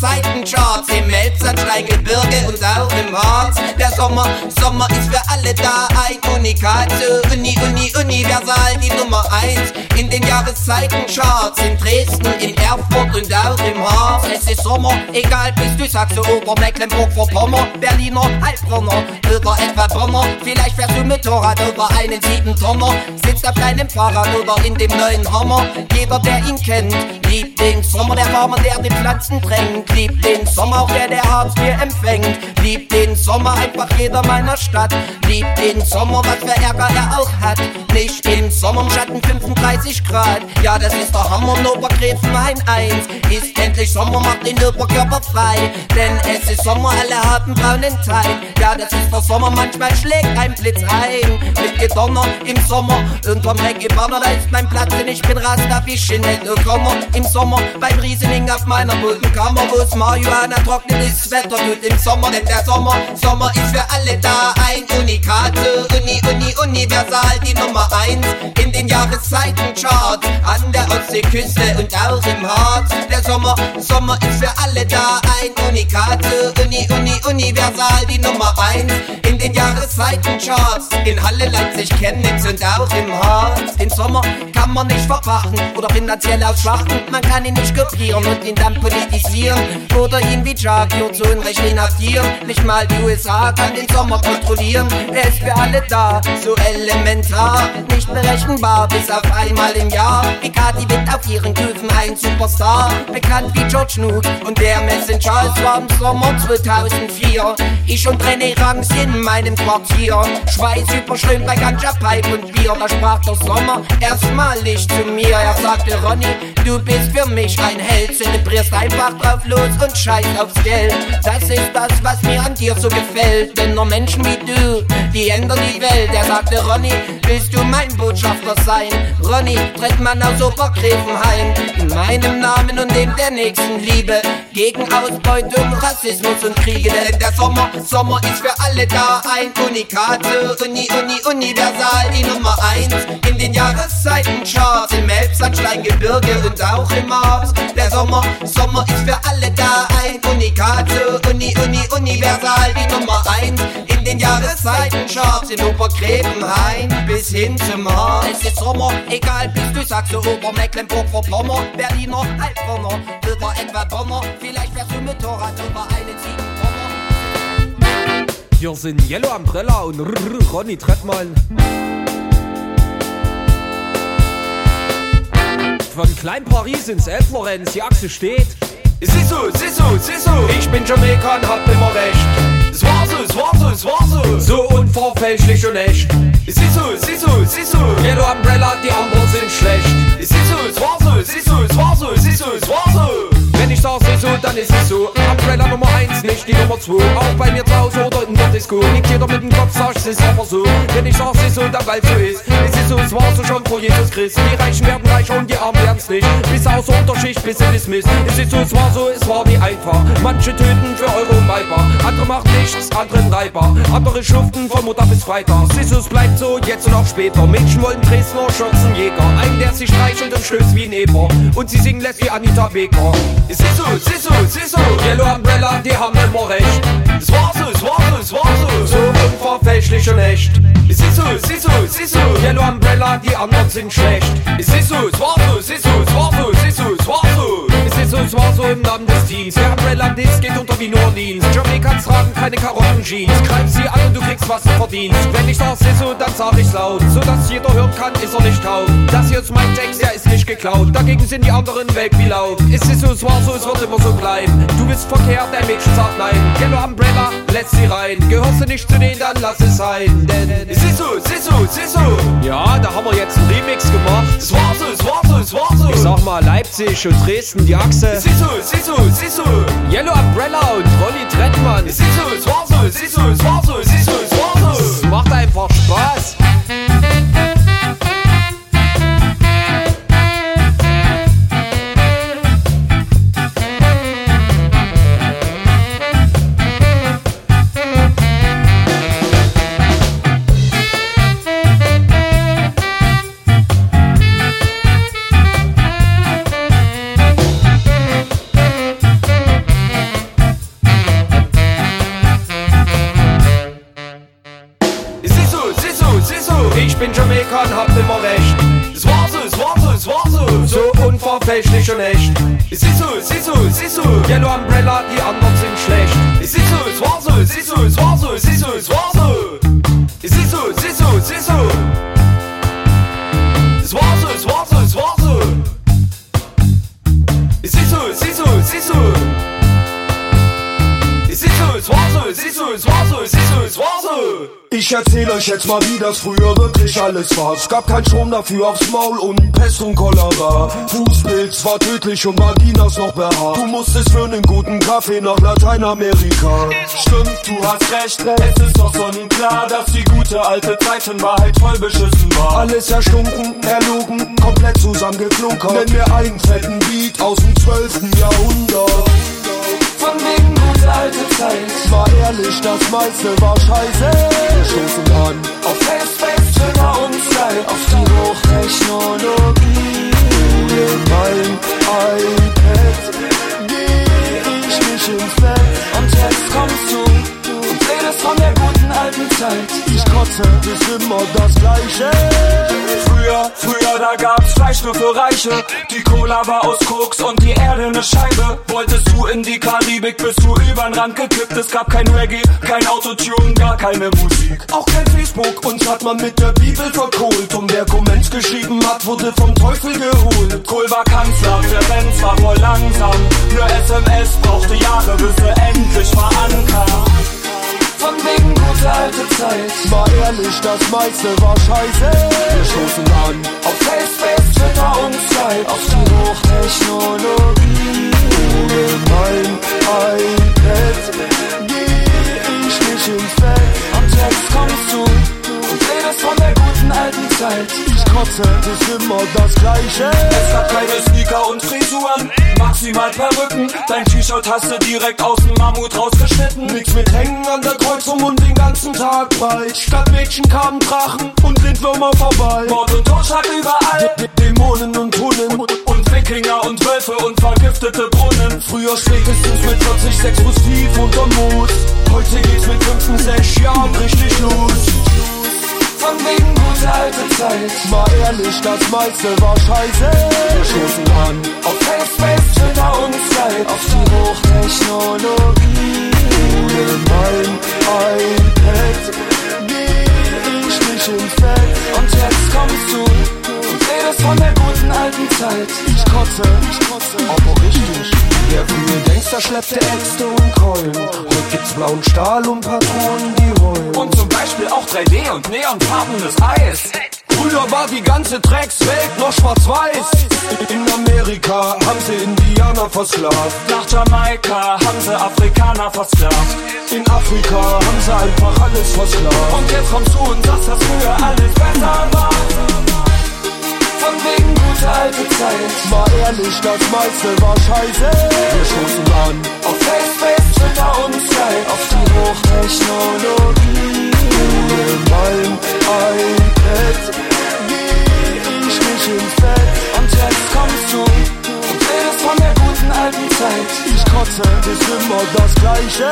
Den Im Elbsandsteingebirge und auch im Harz. Der Sommer, Sommer ist für alle da ein Unikate. Uni, Uni, Universal, die Nummer eins in den Jahreszeitencharts. In Dresden, in Erfurt und auch im Harz. Es ist Sommer, egal bist du Sachse oder Mecklenburg-Vorpommern, Berliner, Heilbronner oder etwa Bonner. Vielleicht fährst du Motorrad oder einen Siebentonner, sitzt auf deinem Fahrrad oder in dem neuen Hammer. Jeder, der ihn kennt, liebt den Sommer, der Farmer, der die Pflanzen drängt. Liebt den Sommer, auch der, der Hartz IV empfängt. Liebt den Sommer, einfach jeder meiner Stadt. Liebt den Sommer, was für Ärger er auch hat. Nicht im Sommer im Schatten 35 Grad. Ja, das ist der Hammer, in Obergräfenhain 1. Ist endlich Sommer, macht den Oberkörper frei. Denn es ist Sommer, alle haben braunen Teig. Ja, das ist der Sommer, manchmal schlägt ein Blitz ein. Mit Gedonner im Sommer, unterm Reggae-Banner, da ist mein Platz, denn ich bin Rasta wie Chinello Kommer. Im Sommer beim Riesening auf meiner Muldenkammer, wo's Marihuana trocknet, ist Wetter gut im Sommer, denn der Sommer, Sommer ist für alle da ein Unikate. Uni, Uni, Universal, die Nummer eins in den Jahreszeitencharts. An der Ostseeküste und auch im Harz. Der Sommer, Sommer ist für alle da ein Unikate. Uni, Uni, Universal, die Nummer eins in den Jahreszeitencharts. In Halle, Leipzig, Chemnitz und auch im Harz. Den Sommer kann man nicht verpachten oder finanziell ausschlachten. Man kann ihn nicht kopieren und ihn dann politisieren. Oder ihn wie Jagio zu Unrecht inhaftieren. Nicht mal die USA kann den Sommer kontrollieren. Er ist für alle da, so elementar. Nicht berechenbar, bis auf einmal im Jahr. Wie Kati wird auf ihren Küfen ein Superstar. Bekannt wie George Nuke und der Messenger. Es war im Sommer 2004. Ich und René Rangs in meinem Quartier. Schweiß überströmt bei Ganja Pipe und Bier. Da sprach der Sommer erstmalig zu mir. Er sagte, Ronny, du bist für mich ein Held. Zelebrierst einfach drauf los und scheiß aufs Geld. Das ist das, was mir an dir so gefällt. Denn nur Menschen wie du, die ändern die Welt. Er sagte, Ronny, willst du mein Botschafter sein? Ronny, tritt man aus Obergräfenhain. In meinem Namen und dem der nächsten Liebe. Gegen Ausbeutung, Rassismus und Kriege. Denn der Sommer, Sommer ist für alle da ein Unikate. Uni, Uni, universal, die Nummer eins. In den Jahreszeitencharts, im Elbsandsteingebirge und auch im Harz. Der Sommer, Sommer ist für alle da ein Universal die Nummer 1 in den Jahreszeitencharts in Obergräbenhain bis hin zum Haar. Es ist Sommer, egal bist du Sachse, Ober, Mecklenburg, Vorpommern, Berliner, Heilbronner, Wilder, etwa Bonner, vielleicht fährst du mit Torrad über einen Ziegenbonner. Hier sind Yellow Umbrella und Ronny Trettmann. Von Klein Paris ins Elflorenz, die Achse steht. Sisu, Sisu, Sisu, ich bin Jamaika und hab immer recht. Es war so, es war so, es war so. So unverfälschlich und echt. Sisu, Sisu, Sisu, Yellow Umbrella, die anderen sind schlecht. Sisu, es war so, Sisu, es war so, Sisu, es war so. Wenn ich sag so, dann ist es so. Umbrella Nummer 1, nicht die Nummer 2. Auch bei mir Hause oder in der Disco. Liegt jeder mit dem Kopf, sag es ist aber so. Wenn ich sag so, dann weil so ist. Es ist so, es war so schon vor Jesus Christ. Die Reichen werden reicher und die Armen werden's nicht. Bis aus Unterschicht, bis sie dismiss. Es ist so, es war so, es war nie einfach. Manche töten für Euro und Weiber. Andere machen nichts, andere Treiber. Andere schuften von Mutter bis Freitag. Es bleibt so, jetzt und auch später. Mädchen wollen Dresdner Schürzenjäger. Einen, der sich streichelt und stößt wie ein Eber. Und sie singen lässt wie Anita Baker. Sisu, Sisu, Sisu, Yellow Umbrella, die haben immer recht. es war so, es war so, es war so. So unverfälschlich und echt. Sisu, Sisu, Sisu, Yellow Umbrella, die anderen sind schlecht. Sisu, es war so, Sisu, es war so, im Namen des Teams. Der Umbrella Disc geht unter wie New Orleans. Jamaicans tragen keine Karotten-Jeans. Greif sie an und du kriegst, was du verdienst. Wenn ich sag Sisu, dann sag ich's laut. So dass jeder hören kann, ist er nicht taub. Das hier ist mein Text, der ist nicht geklaut. Dagegen sind die anderen weg wie laut. Es ist so, es war so, es wird immer so bleiben. Du bist verkehrt, dein Mädchen sagt nein. Yellow Umbrella, lässt sie rein. Gehörst du nicht zu denen, dann lass es sein. Denn Sisu, Sisu, Sisu, ja, da haben wir jetzt einen Remix gemacht. es war so, es war so, es war so. Ich sag mal Leipzig und Dresden, die Achse. Sisu, Sisu, Sisu, Yellow Umbrella und Rolli Trettmann. Sisu, es war so, Sisu, es war so, Sisu, es war so. Es macht einfach Spaß. So unverfälschlich und echt. Sisu, Sisu, Sisu, Yellow Umbrella, die anderen sind schlecht. Sisu, es war so, Sisu, es war so, Sisu, es war so. Sisu, Sisu, Sisu. Es war so, es war so, es war so. Sisu, Sisu, Sisu. Sisu, es war so, Sisu, es war so, Sisu, es war so. Ich erzähl euch jetzt mal, wie das früher wirklich alles war. Es gab keinen Strom dafür aufs Maul und Pest und Cholera. Fußpilz war tödlich und Vaginas noch behaart. Du musstest für einen guten Kaffee nach Lateinamerika. Stimmt, du hast recht, es ist doch sonnenklar, dass die gute alte Zeit in Wahrheit voll beschissen war. Alles erstunken, erlogen, komplett zusammengeklunkert. Nenn mir einen fetten Beat aus dem 12. Jahrhundert. Gute alte Zeit. War ehrlich, das meiste war scheiße. Wir stoßen an. Auf Face, Twitter und Skype. Auf die Hochtechnologie. Ohne mein iPad geh ich nicht ins Bett. Und jetzt kommst du und redest von der alten Zeit. Ich kotze, ist immer das Gleiche. Früher, früher, da gab's Fleisch nur für Reiche. Die Cola war aus Koks und die Erde ne Scheibe. Wolltest du in die Karibik, bist du übern Rand gekippt. Es gab kein Reggae, kein Autotune, gar keine Musik. Auch kein Facebook, uns hat man mit der Bibel verkohlt. Und wer Comments geschrieben hat, wurde vom Teufel geholt. Kohl war Kanzler, der Benz war voll langsam. Nur SMS brauchte Jahre, bis er endlich verankert. Von wegen gute alte Zeit. War ehrlich, das meiste war scheiße. Wir stoßen an. Auf Facebook, Twitter und Skype. Auf die Hochtechnologie. Ohne mein iPad geh ich nicht ins Bett. Und jetzt kommst du und redest von der guten alten Zeit. Ich kotze, ist immer das Gleiche. Es hat keine Sneaker und Frisuren, maximal Perücken. Dein T-Shirt hast du direkt aus dem Mammut rausgeschnitten. Nix mit Hängen an der Kreuzung und den ganzen Tag breit. Statt Mädchen kamen Drachen und Lindwürmer vorbei. Mord und Totschlag überall. D Dämonen und Tunnen und Wikinger und Wölfe und vergiftete Brunnen. Früher spätestens mit 40 Sex muss tief unterm Moos. Heute geht's mit 5, 6 Jahren richtig los. Von wegen gute alte Zeit. Mal ehrlich, das meiste war scheiße. Wir stoßen an auf Face, Twitter und Skype. Auf die Hochtechnologie. Ohne mein iPad geh ich nicht ins Bett. Und jetzt kommst du und redest von der guten alten Zeit. Ich kotze, ich kotze, aber richtig. Schleppte Äxte und Keulen. Heute gibt's blauen Stahl und Patronen, die heulen. Und zum Beispiel auch 3D und neonfarbenes Eis. Früher war die ganze Dreckswelt noch schwarz-weiß. In Amerika haben sie Indianer versklavt. Nach Jamaika haben sie Afrikaner versklavt. In Afrika haben sie einfach alles versklavt. Und jetzt kommst du und sagst, dass früher alles besser war. Von wegen gute alte Zeit. Mal ehrlich, das meiste war scheiße. Wir stoßen an auf Facebook, Twitter und Skype. Auf die Hochtechnologie. Ohne mein iPad ich nicht ins Bett. Und jetzt kommst du und redest von der guten alten Zeit. Ich kotze, ist immer das Gleiche.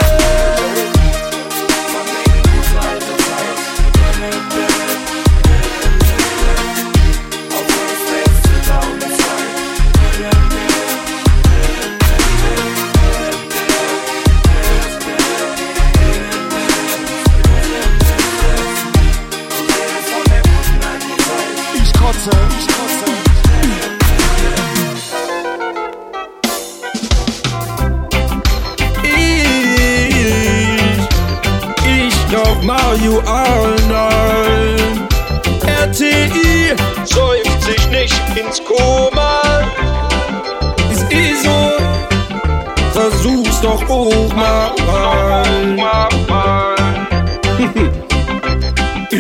Glaub Mario Arnold. RTI säuft sich nicht ins Koma. Ist eh so, versuch's doch auch mal.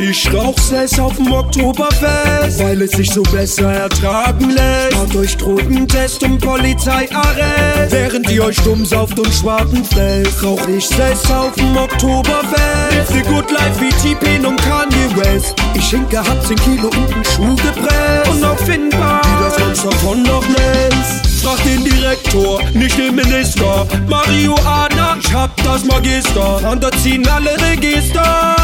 Ich rauch's es auf dem Oktoberfest, weil es sich so besser ertragen lässt. Macht euch Drogentest und Polizeiarrest, während ihr euch dumm sauft und Schwarten fresst. Rauch ich es auf dem Oktoberfest. West. Ich hinke, hab 10 Kilo und einen Schuh gepresst. Unauffindbar, wie das Monster von Loch Ness. Frag den Direktor, nicht den Minister. Marihuana, ich hab das Magister. Und da ziehen alle Register.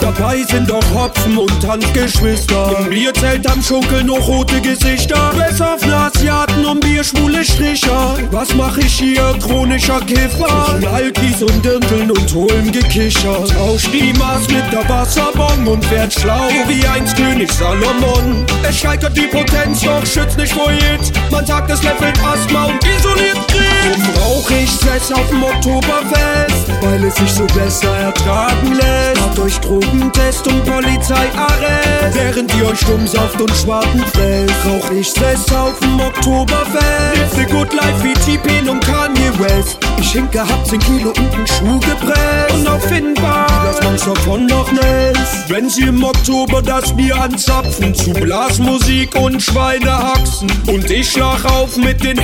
Dabei sind doch Hopfen und Tanzgeschwister. Im Bierzelt am Schunkeln noch rote Gesichter. Bess auf Nasiaten und Bierschwule Stricher. Was mach ich hier? Chronischer Kiffer. Zwischen Alkis und Dirndln und hohem Gekicher. Tausch die Maß mit der Wasserbomb und werd schlau wie einst König Salomon. Es steigert die Potenz, doch schützt nicht vor Hits. Man sagt, es levelt Asthma und isoliert Krebs. Drum rauch ich Sess auf dem Oktoberfest, weil es sich so besser ertragen lässt. Macht euch Drogentest und Polizeiarrest, während ihr euch dumm sauft und Schwarten fresst. Rauch ich Sess auf dem Oktoberfest, the good life wie T-Pain und Kanye West. Ich hinke, hab 10 Kilo und einen Schuh gepresst. Unauffindbar, wie das Monster von Loch Ness. Wenn sie im Oktober das Bier anzapfen, zu Blasmusik und Schweinehaxen. Und ich schlag auf mit den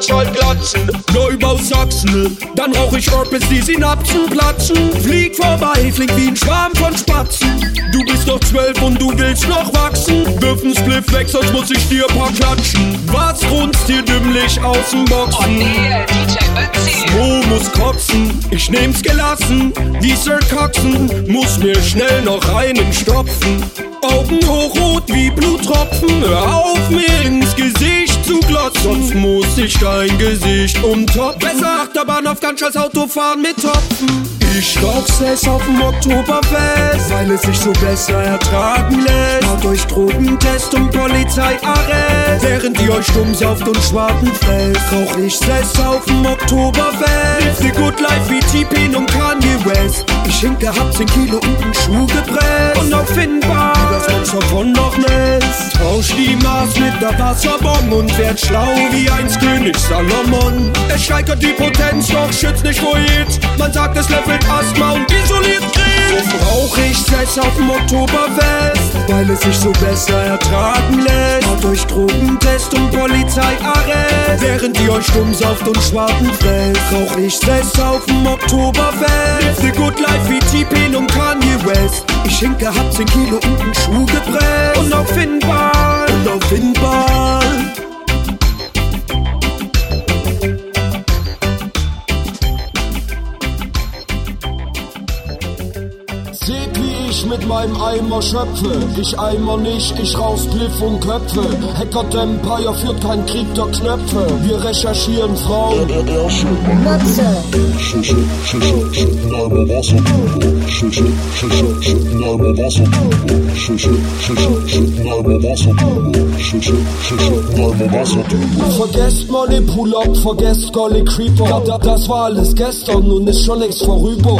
Heckertatzen, Dancehall-Glatzen, Neubau Sachsen. Dann rauch ich Herb, bis die Synapsen platzen. Flieg vorbei, flink wie ein Schwarm von Spatzen. Du bist doch zwölf und du willst noch wachsen. Wirf n Spliff weg, sonst muss ich dir paar klatschen. Was runzt dir dümmlich aus dem Boxen? Mo muss kotzen, ich nehm's gelassen. Wie Sir Coxen, muss mir schnell noch einen stopfen. Augen hochrot wie Bluttropfen, hör auf mir ins Gesicht zu glotzen. Sonst muss ich dein Gesicht umtoppen. Besser Achterbahn auf ganz scheiß Autofahren mit Topfen. Ich rauch's es auf dem Oktoberfest, weil es sich so besser ertragen lässt. Macht euch Drogentest und Polizeiarrest, während ihr euch dumm sauft und Schwarten fresst. Rauch ich es auf dem Oktoberfest, the good life wie T-Pain und Kanye West. Ich hinke, hab 10 Kilo und einen Schuh gepresst. Unauffindbar, wie das Monster von Loch Ness. Tausch die Maß mit der Wasserbomb und werd schlau wie einst König Salomon. Es steigert die Potenz, doch schützt nicht vor Hits. Man sagt, es levelt Asthma und isoliert Krebs. Offen rauch ich Stress auf dem Oktoberfest, weil es sich so besser ertragen lässt. Haut euch Drogentest und Polizeiarrest, während ihr euch stumm sauft und Schwarten fresst. Rauch ich Stress auf dem Oktoberfest, the good life wie T-Pain und Kanye West. Ich hinke, hab 10 Kilo und einen Schuh gepresst. Unauffindbar, unauffindbar. Mit meinem Eimer schöpfe. Ich eimer nicht, ich raus Bliff und Köpfe. Hackert Empire führt kein Krieg der Knöpfe. Wir recherchieren Frauen. Matze. Vergesst Money Pull-Up, vergesst Golly Creeper. Da, das war alles gestern und ist schon längst vorüber.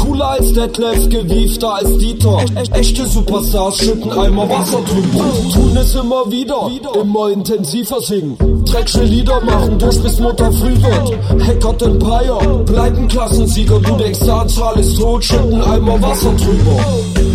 Cooler als Detlef, gewiefter als Dieter. E echte Superstars schütten einmal Wasser drüber. Tun es immer wieder, immer intensiver singen. Drecksche Lieder machen durch bis Mutter früh wird. Hackert Empire, bleiben Klassensieger. Du denkst, die Anzahl ist tot, schütten einmal Wasser drüber.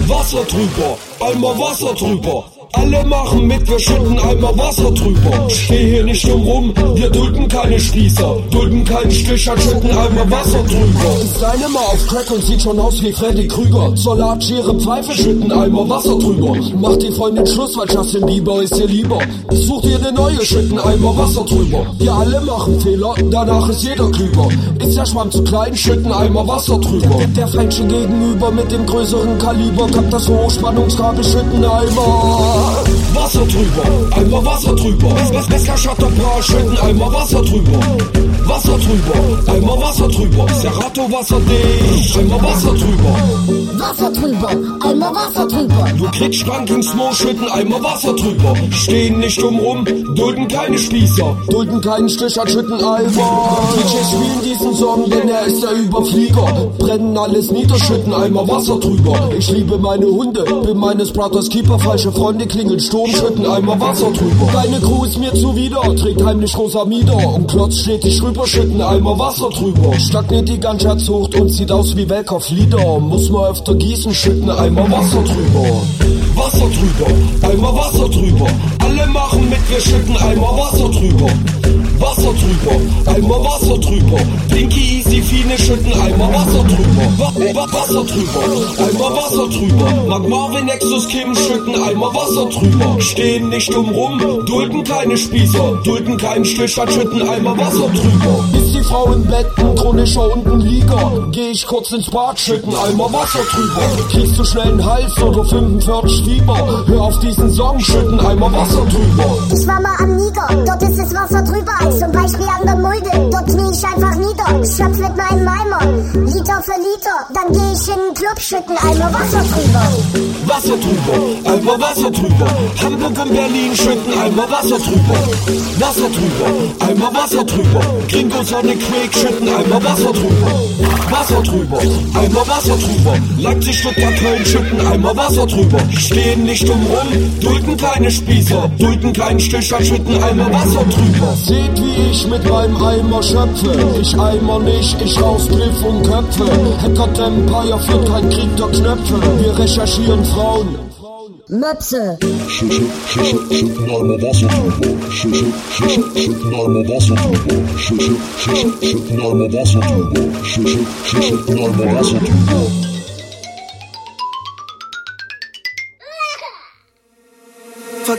Wasser drüber, einmal Wasser drüber. Alle machen mit, wir schütten einmal Wasser drüber. Steh hier nicht drum rum, wir dulden keine Spießer. Dulden keinen Sticher, schütten einmal Wasser drüber. Ist deine mal auf Crack und sieht schon aus wie Freddy Krüger. Solat, ihre Pfeife, schütten einmal Wasser drüber. Macht die Freundin Schluss, weil Justin Bieber ist dir lieber. Such dir eine neue, schütten einmal Wasser drüber. Wir alle machen Fehler, danach ist jeder klüger. Ist der Schwamm zu klein, schütten einmal Wasser drüber. Der Fränkchen gegenüber mit dem größeren Kaliber, kappt das Hochspannungskabel, schütten einmal. Wasser drüber, einmal Wasser drüber. Was besser Schatterbra, schütten einmal Wasser drüber. Wasser drüber, einmal Wasser drüber. Serato Wasser dich, einmal Wasser drüber. Wasser drüber, einmal Wasser drüber. Du kriegst Stank ins Mo, schütten einmal Wasser drüber. Stehen nicht dumm rum, dulden keine Spießer. Dulden keinen Sticher, schütten Eimer. DJs spielen diesen Song, denn er ist der Überflieger. Brennen alles nieder, schütten einmal Wasser drüber. Ich liebe meine Hunde, bin meines Brothers Keeper. Falsche Freunde klingeln Sturm, schütten einmal Wasser drüber. Deine Crew ist mir zuwider, trägt heimlich rosa Mieder. Und klotzt stetig rüber, schütten einmal Wasser drüber. Stagniert die Ganja-Zucht und sieht aus wie Welker-Flieder. Muss man öfter gießen, schütten einmal Wasser drüber. Wasser drüber, einmal Wasser drüber. Alle machen mit, wir schütten einmal Wasser drüber. Wasser drüber, einmal Wasser drüber. Pinky Easy Fine schütten einmal Wasser drüber. Wa wa Wasser drüber, einmal Wasser drüber. Mag Marvin Nexus Kim schütten einmal Wasser drüber. Stehen nicht dumm rum, dulden keine Spießer, dulden keinen Stillstand, schütten einmal Wasser drüber. Ist die Frau im Bett ein chronischer Untenlieger? Geh ich kurz ins Bad, schütten einmal Wasser drüber. Kriegst du schnell einen Hals oder 45 Fieber? Hör auf diesen Song, schütten einmal Wasser drüber. Ich war mal am Niger, dort ist das Wasser drüber. Zum Beispiel an der Mulde, dort knie ich einfach nieder. Schöpf mit meinem Eimer, Liter für Liter. Dann geh ich in den Club, schütten einmal Wasser drüber. Wasser drüber, einmal Wasser drüber. Hamburg und Berlin schütten einmal Wasser drüber. Wasser drüber, einmal Wasser drüber. Gringo Sonne Quake schütten einmal Wasser drüber. Wasser drüber, einmal Wasser drüber. Leipzig, Stuttgart, Köln schütten einmal Wasser drüber. Stehen nicht dumm rum, dulden keine Spießer, dulden keinen Stillstand, schütten einmal Wasser drüber. Seht, wie ich mit meinem Eimer schöpfe. Ich eimer nicht, ich raus Bliff und Köpfe. Hackert Empire führt kein Krieg der Knöpfe. Wir recherchieren Frauen. Möpse. Schüsse, Schüsse, schütten Eimer Wasser drüber. Schüsse, Schüsse, schütten Eimer Wasser drüber. Schüsse, Schüsse, schütten Eimer Wasser drüber. Schüsse, Schüsse, schütten Eimer Wasser drüber.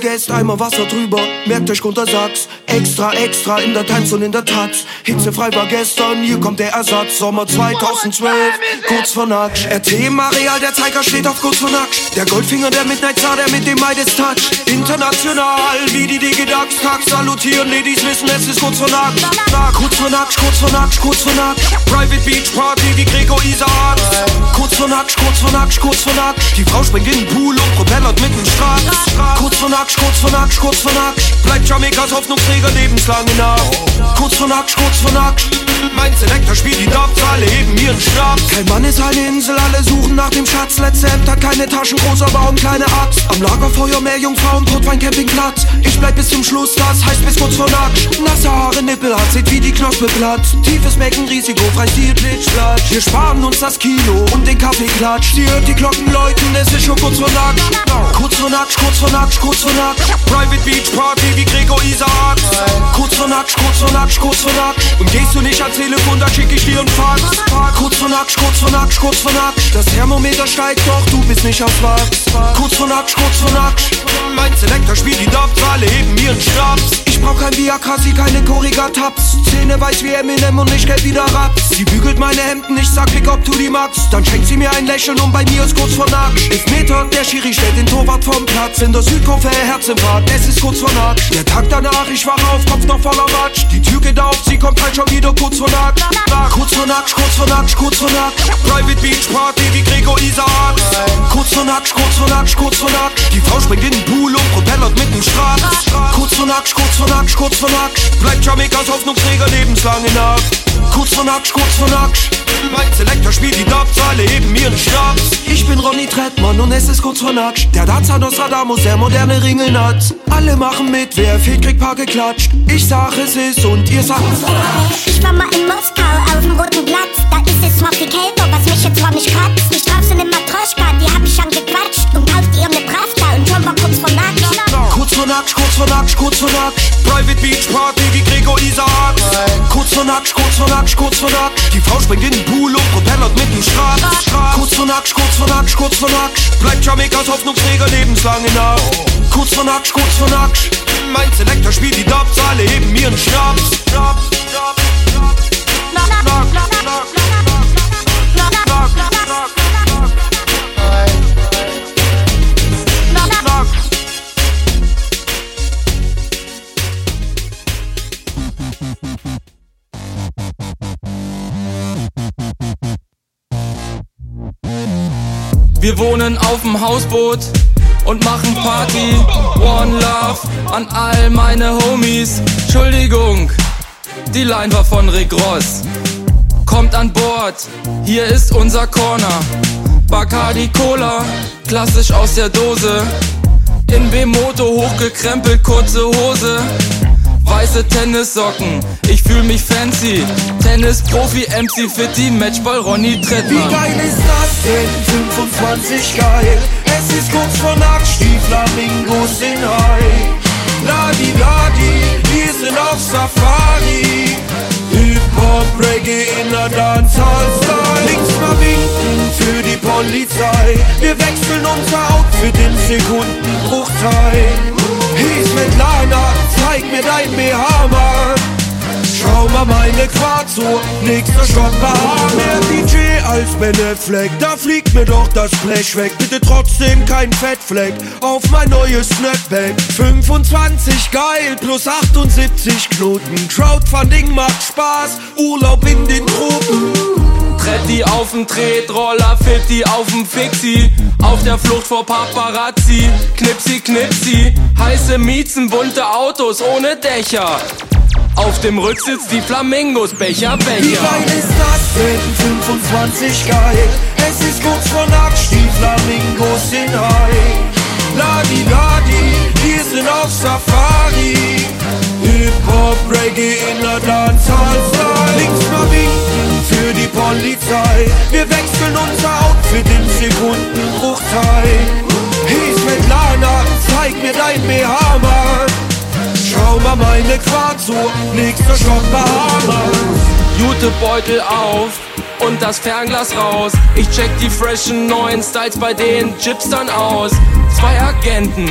Vergesst einmal Wasser drüber, merkt euch Gunter Sachs. Extra, extra in der Tanz und in der Taz. Hitzefrei war gestern, hier kommt der Ersatz. Sommer 2012, kurz vor Nacksch. RT Marial, der Zeiger steht auf kurz vor Nacksch. Der Goldfinger, der Midnight Star, der mit dem Midas Touch. International, wie die Digidax, Tax salutieren. Ladies wissen, es ist kurz vor Nacksch. Kurz vor Nacksch, kurz vor Nacksch, kurz vor Nacksch. Private Beach Party, wie Gregor Isaac. Kurz vor Nacksch, kurz vor Nacksch, kurz vor Nacksch. Die Frau springt in den Pool und propellert mit dem Straß. Kurz vor Nacksch, kurz vor Nacksch, kurz vor Nacksch. Bleibt Jamaikas Hoffnungsträger lebenslang nach. Kurz vor Nacksch, kurz vor Nacksch. Mein Selektor spielt die Dops, alle heben ihren Schnaps. Kein Mann ist eine Insel, alle suchen nach dem Schatz. Letzte Hemd hat keine Taschen, großer Baum, kleine Axt. Am Lagerfeuer mehr Jungfrauen, Portwein, Campingplatz. Ich bleib bis zum Schluss, das heißt bis kurz vor Nackt. Nasse Haare, Nippel hat, sieht wie die Knospe platzt. Tiefes Becken, Risiko, frei Stil, Blitzplatsch. Wir sparen uns das Kino und den Kaffeeklatsch. Sie hört die Glocken läuten, es ist schon kurz vor Nackt. Kurz vor Nackt, kurz vor Nackt, kurz vor Nackt. Private Beach Party wie Gregor Isaac. Kurz vor Nackt, kurz vor Nackt, kurz vor Nackt. Und gehst du nicht ans Telefon, dann schick ich dir einen Fax. Kurz vor Nackt, kurz vor Nackt, kurz vor Nackt. Das Thermometer steigt, doch du bist nicht auf Wachs. Kurz vor Nackt, kurz vor Nackt. Mein Selektor spielt die Dubs, alle heben ihren Schnaps. Ich brauch kein Viagra, sie keine Korriga-Tabs. Zähne weiß wie Eminem und ich gelb wieder Raps. Sie bügelt meine Hemden, ich sag Big Up to die Max. Dann schenkt sie mir ein Lächeln und bei mir ist kurz vor Nackt. Ist Meter, der Schiri stellt den Torwart vom Platz. In der Südkurve Herzinfarkt, es ist kurz vor Nackt. Der Tag danach, ich wach auf, Kopf noch voller Matsch. Die Tür geht auf, sie kommt halt schon wieder kurz vor Nackt. Kurz vor Nackt, kurz vor Nackt, kurz vor Nackt. Private Beach Party wie Gregor Isaac. Kurz vor Nackt, kurz vor Nackt, kurz vor Nackt. Die Frau springt in den Pool und propellert mit dem Strahl. Kurz vor Nackt, kurz vor Nackt, kurz vor Nackt. Bleibt Jamaikas Hoffnungsträger lebenslang in Nacht. Kurz vor Nackt, kurz vor Nackt. Mein Selektor spielt die Dubs, alle heben ihren Schnaps. Ich bin Ronny Trettmann und es ist kurz vor Nackt. Der Danzer Nostradamus, der moderne Ringelnatz. Alle machen mit, wer fehlt, kriegt paar geklatscht. Ich sag es ist und ihr sagt Ich war mal in Moskau auf dem roten Platz. Da ist es zwar viel kälter, was mich jetzt zwar nicht kratzt. Ich traf so eine Matroschka, die hab ich angequatscht. Und Nackt, kurz vor Nackt, kurz vor Nackt. Private Beach Party wie Gregor Isaac. Kurz vor Nackt, kurz vor Nackt, kurz vor Nackt. Die Frau springt in den Pool und propellert mit dem Strahl. Kurz vor Nackt, kurz vor Nackt, kurz vor Nackt. Bleibt Jamaikas Hoffnungsträger lebenslang in Nacht. Kurz vor Nackt, kurz vor Nackt. Mein Selektor spielt die Dubs, alle heben ihren Schnaps. Schnaps, Schnaps, Schnaps. Schnaps, Schnaps, Wir wohnen auf dem Hausboot und machen Party. One Love an all meine Homies. Entschuldigung, die Line war von Rick Ross. Kommt an Bord, hier ist unser Corner. Bacardi Cola, klassisch aus der Dose. In B-Moto hochgekrempelt, kurze Hose. Weiße Tennissocken, ich fühl mich fancy. Tennis-Profi, MC Fitti, Matchball Ronny Wie Trettmann. geil ist das denn? 25 geil. Es ist kurz vor Nacht, die Flamingos sind high. Ladi Ladi, wir sind auf Safari. Hip-Hop, Reggae in der Dancehall-Style. Links mal winken für die Polizei. Wir wechseln unser Outfit in Sekundenbruchteil. Mir dein BH, Mann. Schau mal meine Quarzo, nächster Stopp Bahamas. Mehr DJ als Ben Affleck, da fliegt mir doch das Blech weg. Bitte trotzdem kein Fettfleck auf mein neues Snapback. 25 geil plus 78 Knoten. Crowdfunding macht Spaß, Urlaub in den Tropen. Tretti auf dem Tretroller, Fitti auf dem Fixi. Auf der Flucht vor Paparazzi, Knipsi, Knipsi. Heiße Miezen, bunte Autos ohne Dächer. Auf dem Rücksitz die Flamingos, Becher, Wie Becher. geil ist das denn? 25 geil. Es ist kurz vor Nacht, die Flamingos sind high. Ladi Ladi, wir sind auf Safari. Hip-Hop, Reggae in der Dancehall-Style. Links mal winken für die Polizei. Wir wechseln unser Outfit in Sekundenbruchteil. Mit Lana, zeig mir dein BH, Mann. Schau mal meine Quarzo, nächster Stopp Bahamas. Jutebeutel auf und das Fernglas raus. Ich check die freshen neuen Styles bei den Gypstern aus. Zwei Agenten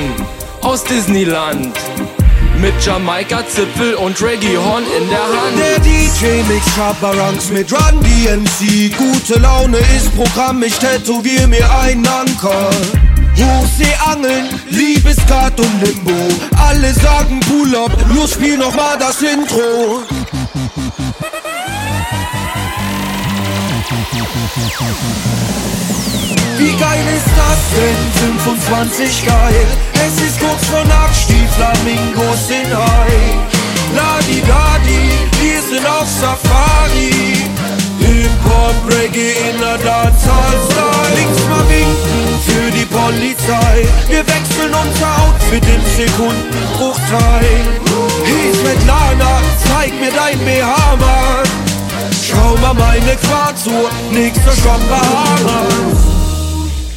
aus Disneyland. Mit Jamaika-Zipfel und Reggae-Horn in der Hand. Der DJ mixt Schabarangs mit Run DMC. Gute Laune ist Programm, ich tätowier mir einen Anker. Hochseeangeln, Liebeskat und Limbo. Alle sagen Pull-up, los spiel noch mal das Intro. Wie geil ist das denn? 25 geil. Es ist kurz vor Nacht, die Flamingos sind high. Ladi Dadi, wir sind auf Safari. Hip-Hop, Reggae in der Dancehall-Style. Links mal winken für die Polizei. Wir wechseln unser Outfit im Sekundenbruchteil. Hey Svetlana, zeig mir dein BH, Mann. Schau mal meine Quadsur, nächster Schwamm Bahamas.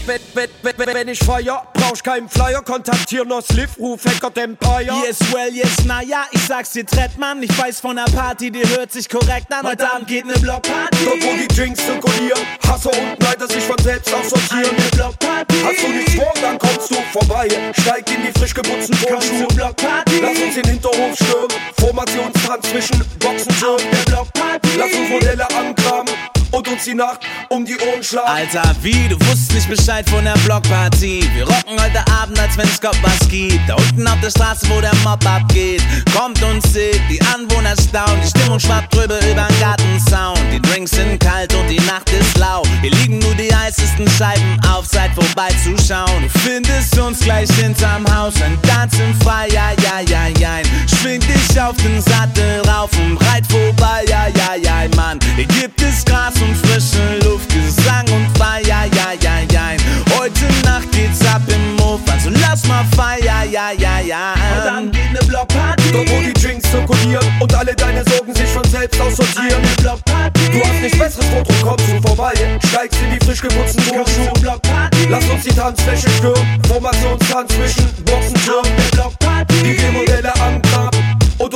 Wenn, wenn, wenn, wenn ich feier, brauch keinen Flyer, kontaktier noch Sliff, ruf Hacker Empire. Yes, well, yes, naja, ich sag's dir, Trettmann, ich weiß von der Party, die hört sich korrekt an. Heute Abend geht ne Blockparty. Dort wo die Drinks zirkulieren, Hasser und Neider sich von selbst aussortieren. Eine Blockparty. Hast du nichts vor, dann kommst du vorbei. Steig in die frisch geputzten Turnschuhe. Blockparty. Lass uns den Hinterhof stürmen. Formationstanz zwischen Boxentürmen. Blockparty. Lass uns Modelle angraben und uns die Nacht um die Ohren schlagen. Alter, wie, du wusstest nicht Bescheid von der Blockparty. Wir rocken heute Abend, als wenn's Gott was gibt. Da unten auf der Straße, wo der Mob abgeht. Kommt und seht, die Anwohner staunen. Die Stimmung schwappt drüber übern Gartensound. Die Drinks sind kalt und die Nacht ist lau. Hier liegen nur die heißesten Scheiben auf, seid vorbei zu schauen. Du findest uns gleich hinterm Haus, ein Tanzen frei, ja, ja, ja, ja. Schwing dich auf den Sattel rauf und reit vorbei, ja, ja, ja, Mann. Hier gibt es Gras und frische Luft, Gesang und Feier, ja, ja, ja, ja. Heute Nacht geht's ab im Hof, also lass mal feiern, ja, ja, ja. Und dann geht ne Blockparty. Dort wo die Drinks zirkulieren und alle deine Sorgen sich von selbst aussortieren. Eine Blockparty. Du hast nichts besseres vor, drum kommst du vorbei. Steigst in die frisch geputzten Turnschuhe. Blockparty. Lass uns die Tanzfläche stürmen. Formationstanz zwischen Boxentürmen. Blockparty. Die Modelle und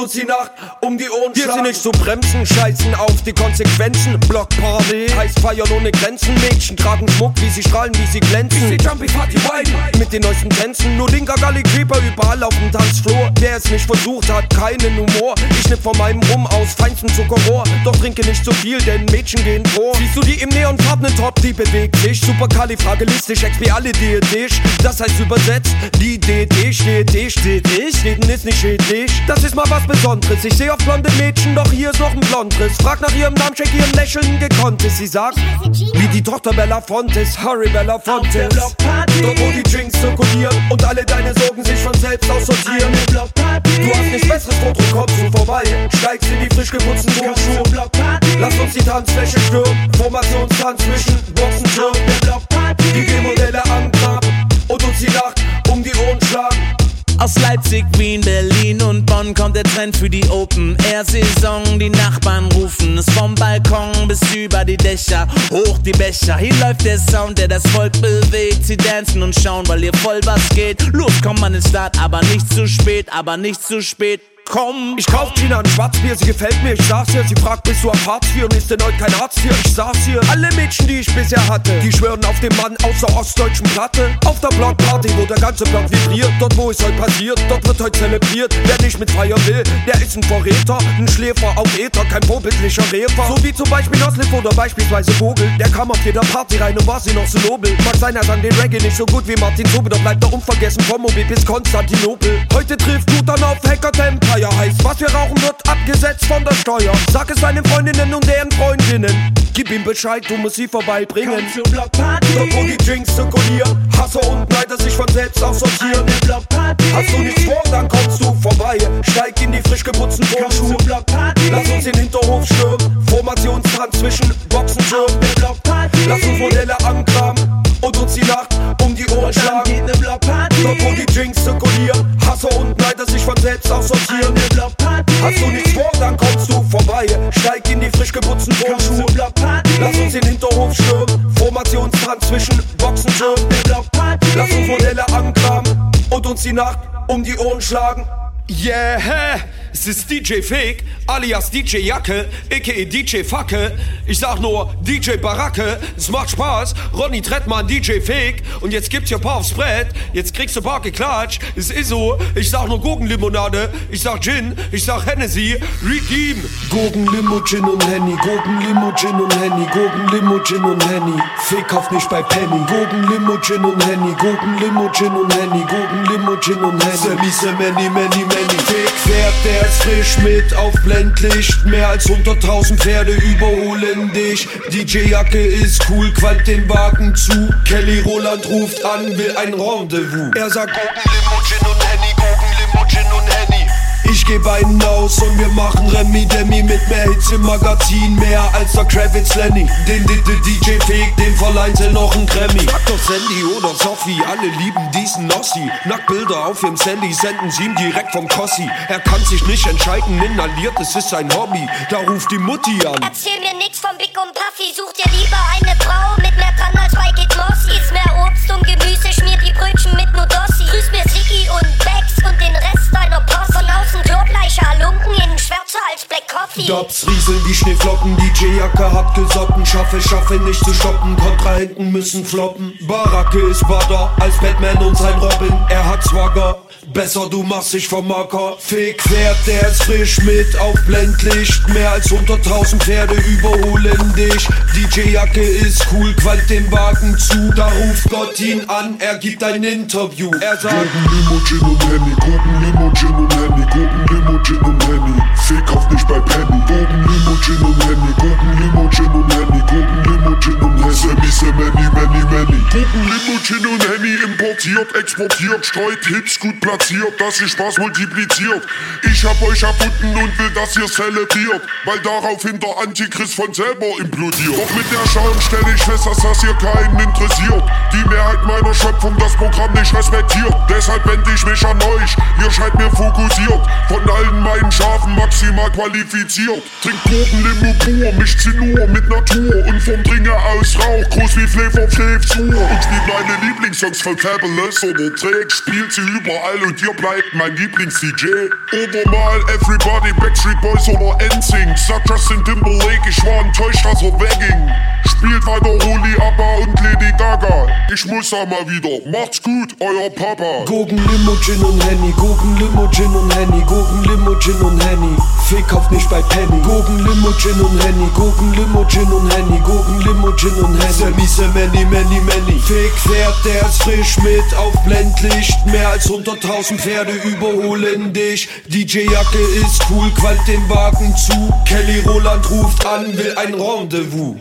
uns die Nacht um die Ohren Hier sind nicht zu bremsen, scheißen auf die Konsequenzen. Blockparty heißt feiern ohne Grenzen. Mädchen tragen Schmuck, wie sie strahlen, wie sie glänzen. Wie sie Jumpy Party Wine mit den neuesten Tänzen. Nur linker Gully Creeper überall auf dem Tanzfloor. Wer es nicht versucht hat, keinen Humor. Ich schnipp von meinem Rum aus feinstem Zuckerrohr. Doch trinke nicht zu viel, denn Mädchen gehen vor. Siehst du die im neonfarbenen Top, die bewegt sich. Superkalifragilistisch, expialidiotisch. Das heißt übersetzt, die DD steht ich, steht ich. Reden ist nicht schädlich. Das ist mal was Besonderes. Ich seh auf blonde Mädchen, doch hier ist noch ein Blondriss. Frag nach ihrem Namen, check ihren Lächeln gekonntes. Sie sagt, wie die Tochter Bella Fontes, Harry Bella Fontes. Dort wo die Drinks zirkulieren und alle deine Sorgen sich von selbst aussortieren. Du hast nichts besseres vor, drum kommst du vorbei. Steigst in die frisch geputzten Turnschuhe. Lass uns die Tanzfläche stürmen. Formationstanz zwischen Boxentürmen. Die wir Modelle angraben und uns die Nacht um die Ohren schlagen. Aus Leipzig, Wien, Berlin und Bonn kommt der Trend für die Open-Air-Saison. Die Nachbarn rufen es vom Balkon bis über die Dächer, hoch die Becher. Hier läuft der Sound, der das Volk bewegt. Sie dancen und schauen, weil hier voll was geht. Los, komm an den Start, aber nicht zu spät, aber nicht zu spät. Komm. Ich kauf Gina ein Schwarzbier, sie gefällt mir, ich sag's ihr. Sie fragt, bist du am Hartz IV und ist denn heute kein Arzt hier? Ich sag's ihr. Alle Mädchen, die ich bisher hatte, die schwören auf den Mann aus der ostdeutschen Platte. Auf der Blockparty, wo der ganze Block vibriert. Dort, wo es heute passiert, dort wird heute zelebriert. Wer nicht mit feiern will, der ist ein Verräter. Ein Schläfer auf Ether, kein vorbildlicher Refer. So wie zum Beispiel Nosliff oder beispielsweise Vogel. Der kam auf jeder Party rein und war sie noch so nobel. Mag sein, er sang den Reggae nicht so gut wie Martin Sobe, doch bleibt er unvergessen vom Mobil bis Konstantinopel. Heute trifft Tutan auf Hacker Empire heißt, was wir rauchen wird abgesetzt von der Steuer. Sag es deinen Freundinnen und deren Freundinnen. Gib ihm Bescheid, du musst sie vorbeibringen. Komm zur Blockparty. Dort wo die Drinks zirkulieren, Hasser und Neider sich von selbst aussortieren. Eine Blockparty. Hast du nichts vor, dann kommst du vorbei. Steig in die frisch geputzten Turnschuhe. Blockparty. Lass uns den Hinterhof stürmen. Formationstanz zwischen Blockparty. Lass uns Modelle angraben und uns die Nacht die Ohren schlagen. geht ne Blockparty. Dort wo die Drinks zirkulieren, Hasser und Neider sich von selbst aussortieren. Eine Blockparty. Hast du nichts vor, dann kommst du vorbei. Steig in die frisch geputzten Turnschuhe. Blockparty. Lass uns den Hinterhof stürmen. Formationstanz zwischen Boxentürmen. Eine Blockparty. Lass uns Modelle angraben und uns die Nacht um die Ohren schlagen. Yeah, es ist DJ Fake, alias DJ Jacke, a.k.a. DJ Facke. Ich sag nur DJ Baracke, es macht Spaß. Ronny Trettmann, DJ Fake. Und jetzt gibt's hier paar aufs Brett, jetzt kriegst du paar geklatscht. Es ist so, ich sag nur Gurkenlimonade, ich sag Gin, ich sag Hennessy, Redeem. Gurkenlimo, Gin und Henny, Gurkenlimo, Gin und Henny, Gurkenlimo, Gin und Henny. Fake kauft nicht bei Penny. Gurkenlimo, Gin und Henny, Gurkenlimo, Gin und Henny, Gurkenlimo, Gin und Henny. Sammy, Sammy, Manny, Manny. Fake fährt, der ist frisch mit auf Blendlicht. Mehr als 100.000 Pferde überholen dich. DJ Jacke ist cool, qualmt den Wagen zu. Kelly Roland ruft an, will ein Rendezvous. Er sagt Gurkenlimo, Gin und Henny, Gurkenlimo, Gin und geb einen aus und wir machen Remi Demi mit mehr Hits im Magazin. Mehr als der Kravitz Lenny. Den, den, den DJ fegt, dem verleihen sie noch ein Grammy. Frag doch Sandy oder Sophie, alle lieben diesen Nossi. Nacktbilder auf ihrem Sandy senden sie ihm direkt vom Kossi. Er kann sich nicht entscheiden, inhaliert, es ist sein Hobby. Da ruft die Mutti an. Erzähl mir nix von Big und Puffy, such dir lieber eine Frau mit mehr Kann als bei Kid Moss. Ist mehr Obst und Gemüse, schmier die Brötchen mit Nudossi. Grüß mir Siggi und Bex und den Rest deiner Post. Von außen Als Black Coffee. Dobs rieseln wie Schneeflocken, DJ-Jacke hat gesotten. Schaffe, schaffe nicht zu stoppen, Kontrahenten müssen floppen. Baracke ist badder als Batman und sein Robin. Er hat Swagger. Besser du machst dich vom Marker Fick fährt, der ist frisch mit auf Blendlicht Mehr als 100.000 Pferde überholen dich DJ-Jacke ist cool, quallt den Wagen zu Da ruft Gott ihn an, er gibt ein Interview Er sagt Guten Limo, Gin und Henny, guten Limo, Gin und Henny, guten Limo, Gin und Henny. Fick auf nicht bei Penny. Guten Limo, und Henny, guten Limo, und Henny, guten Limo, und Henny. Semi, Semeni, Many, Many. Guten Limo, Gin und Henny, importiert, exportiert, streut Hits gut platziert, dass sich Spaß multipliziert. Ich hab euch erfunden und will, dass ihr zelebriert, weil daraufhin der Antichrist von selber implodiert. Doch mit der Schauen stell ich fest, dass das hier keinen interessiert. Die Mehrheit meiner Schöpfung das Programm nicht respektiert. Deshalb wende ich mich an euch, ihr scheint mir fokussiert. Von allen meinen Schafen maximal qualifiziert. Trink Gurkenlimo pur, mischt sie nur mit Natur. Und vom Dringe aus Rauch, groß wie Flavor Flav zu. Und wie meine Lieblingssongs von Fabulous oder Drake, spielt sie überall und ihr bleibt mein Lieblings-DJ. Oder mal Everybody, Backstreet Boys oder NSYNC. Sagt Justin Timberlake, ich war enttäuscht, dass er wegging. Spielt weiter Ruli Abba und Lady Gaga. Ich muss da mal wieder. Macht's gut, euer Papa. Gurken, Limo, Gin und Henny, Gurken, Limo, Gin und Henny, Gurken, Limo, Gin und Henny. Fick auf nicht bei Penny. Gurken, Limo, Gin und Henny, Gurken, Limo, Gin und Henny, Gurken, Limo, Gin und Henny. Sammy, Semeni, Many, Many. Fick fährt, der ist frisch mit auf Blendlicht. Mehr als 100.000 Pferde überholen dich. DJ-Jacke ist cool, quallt den Wagen zu. Kelly Roland ruft an, will ein Rendezvous.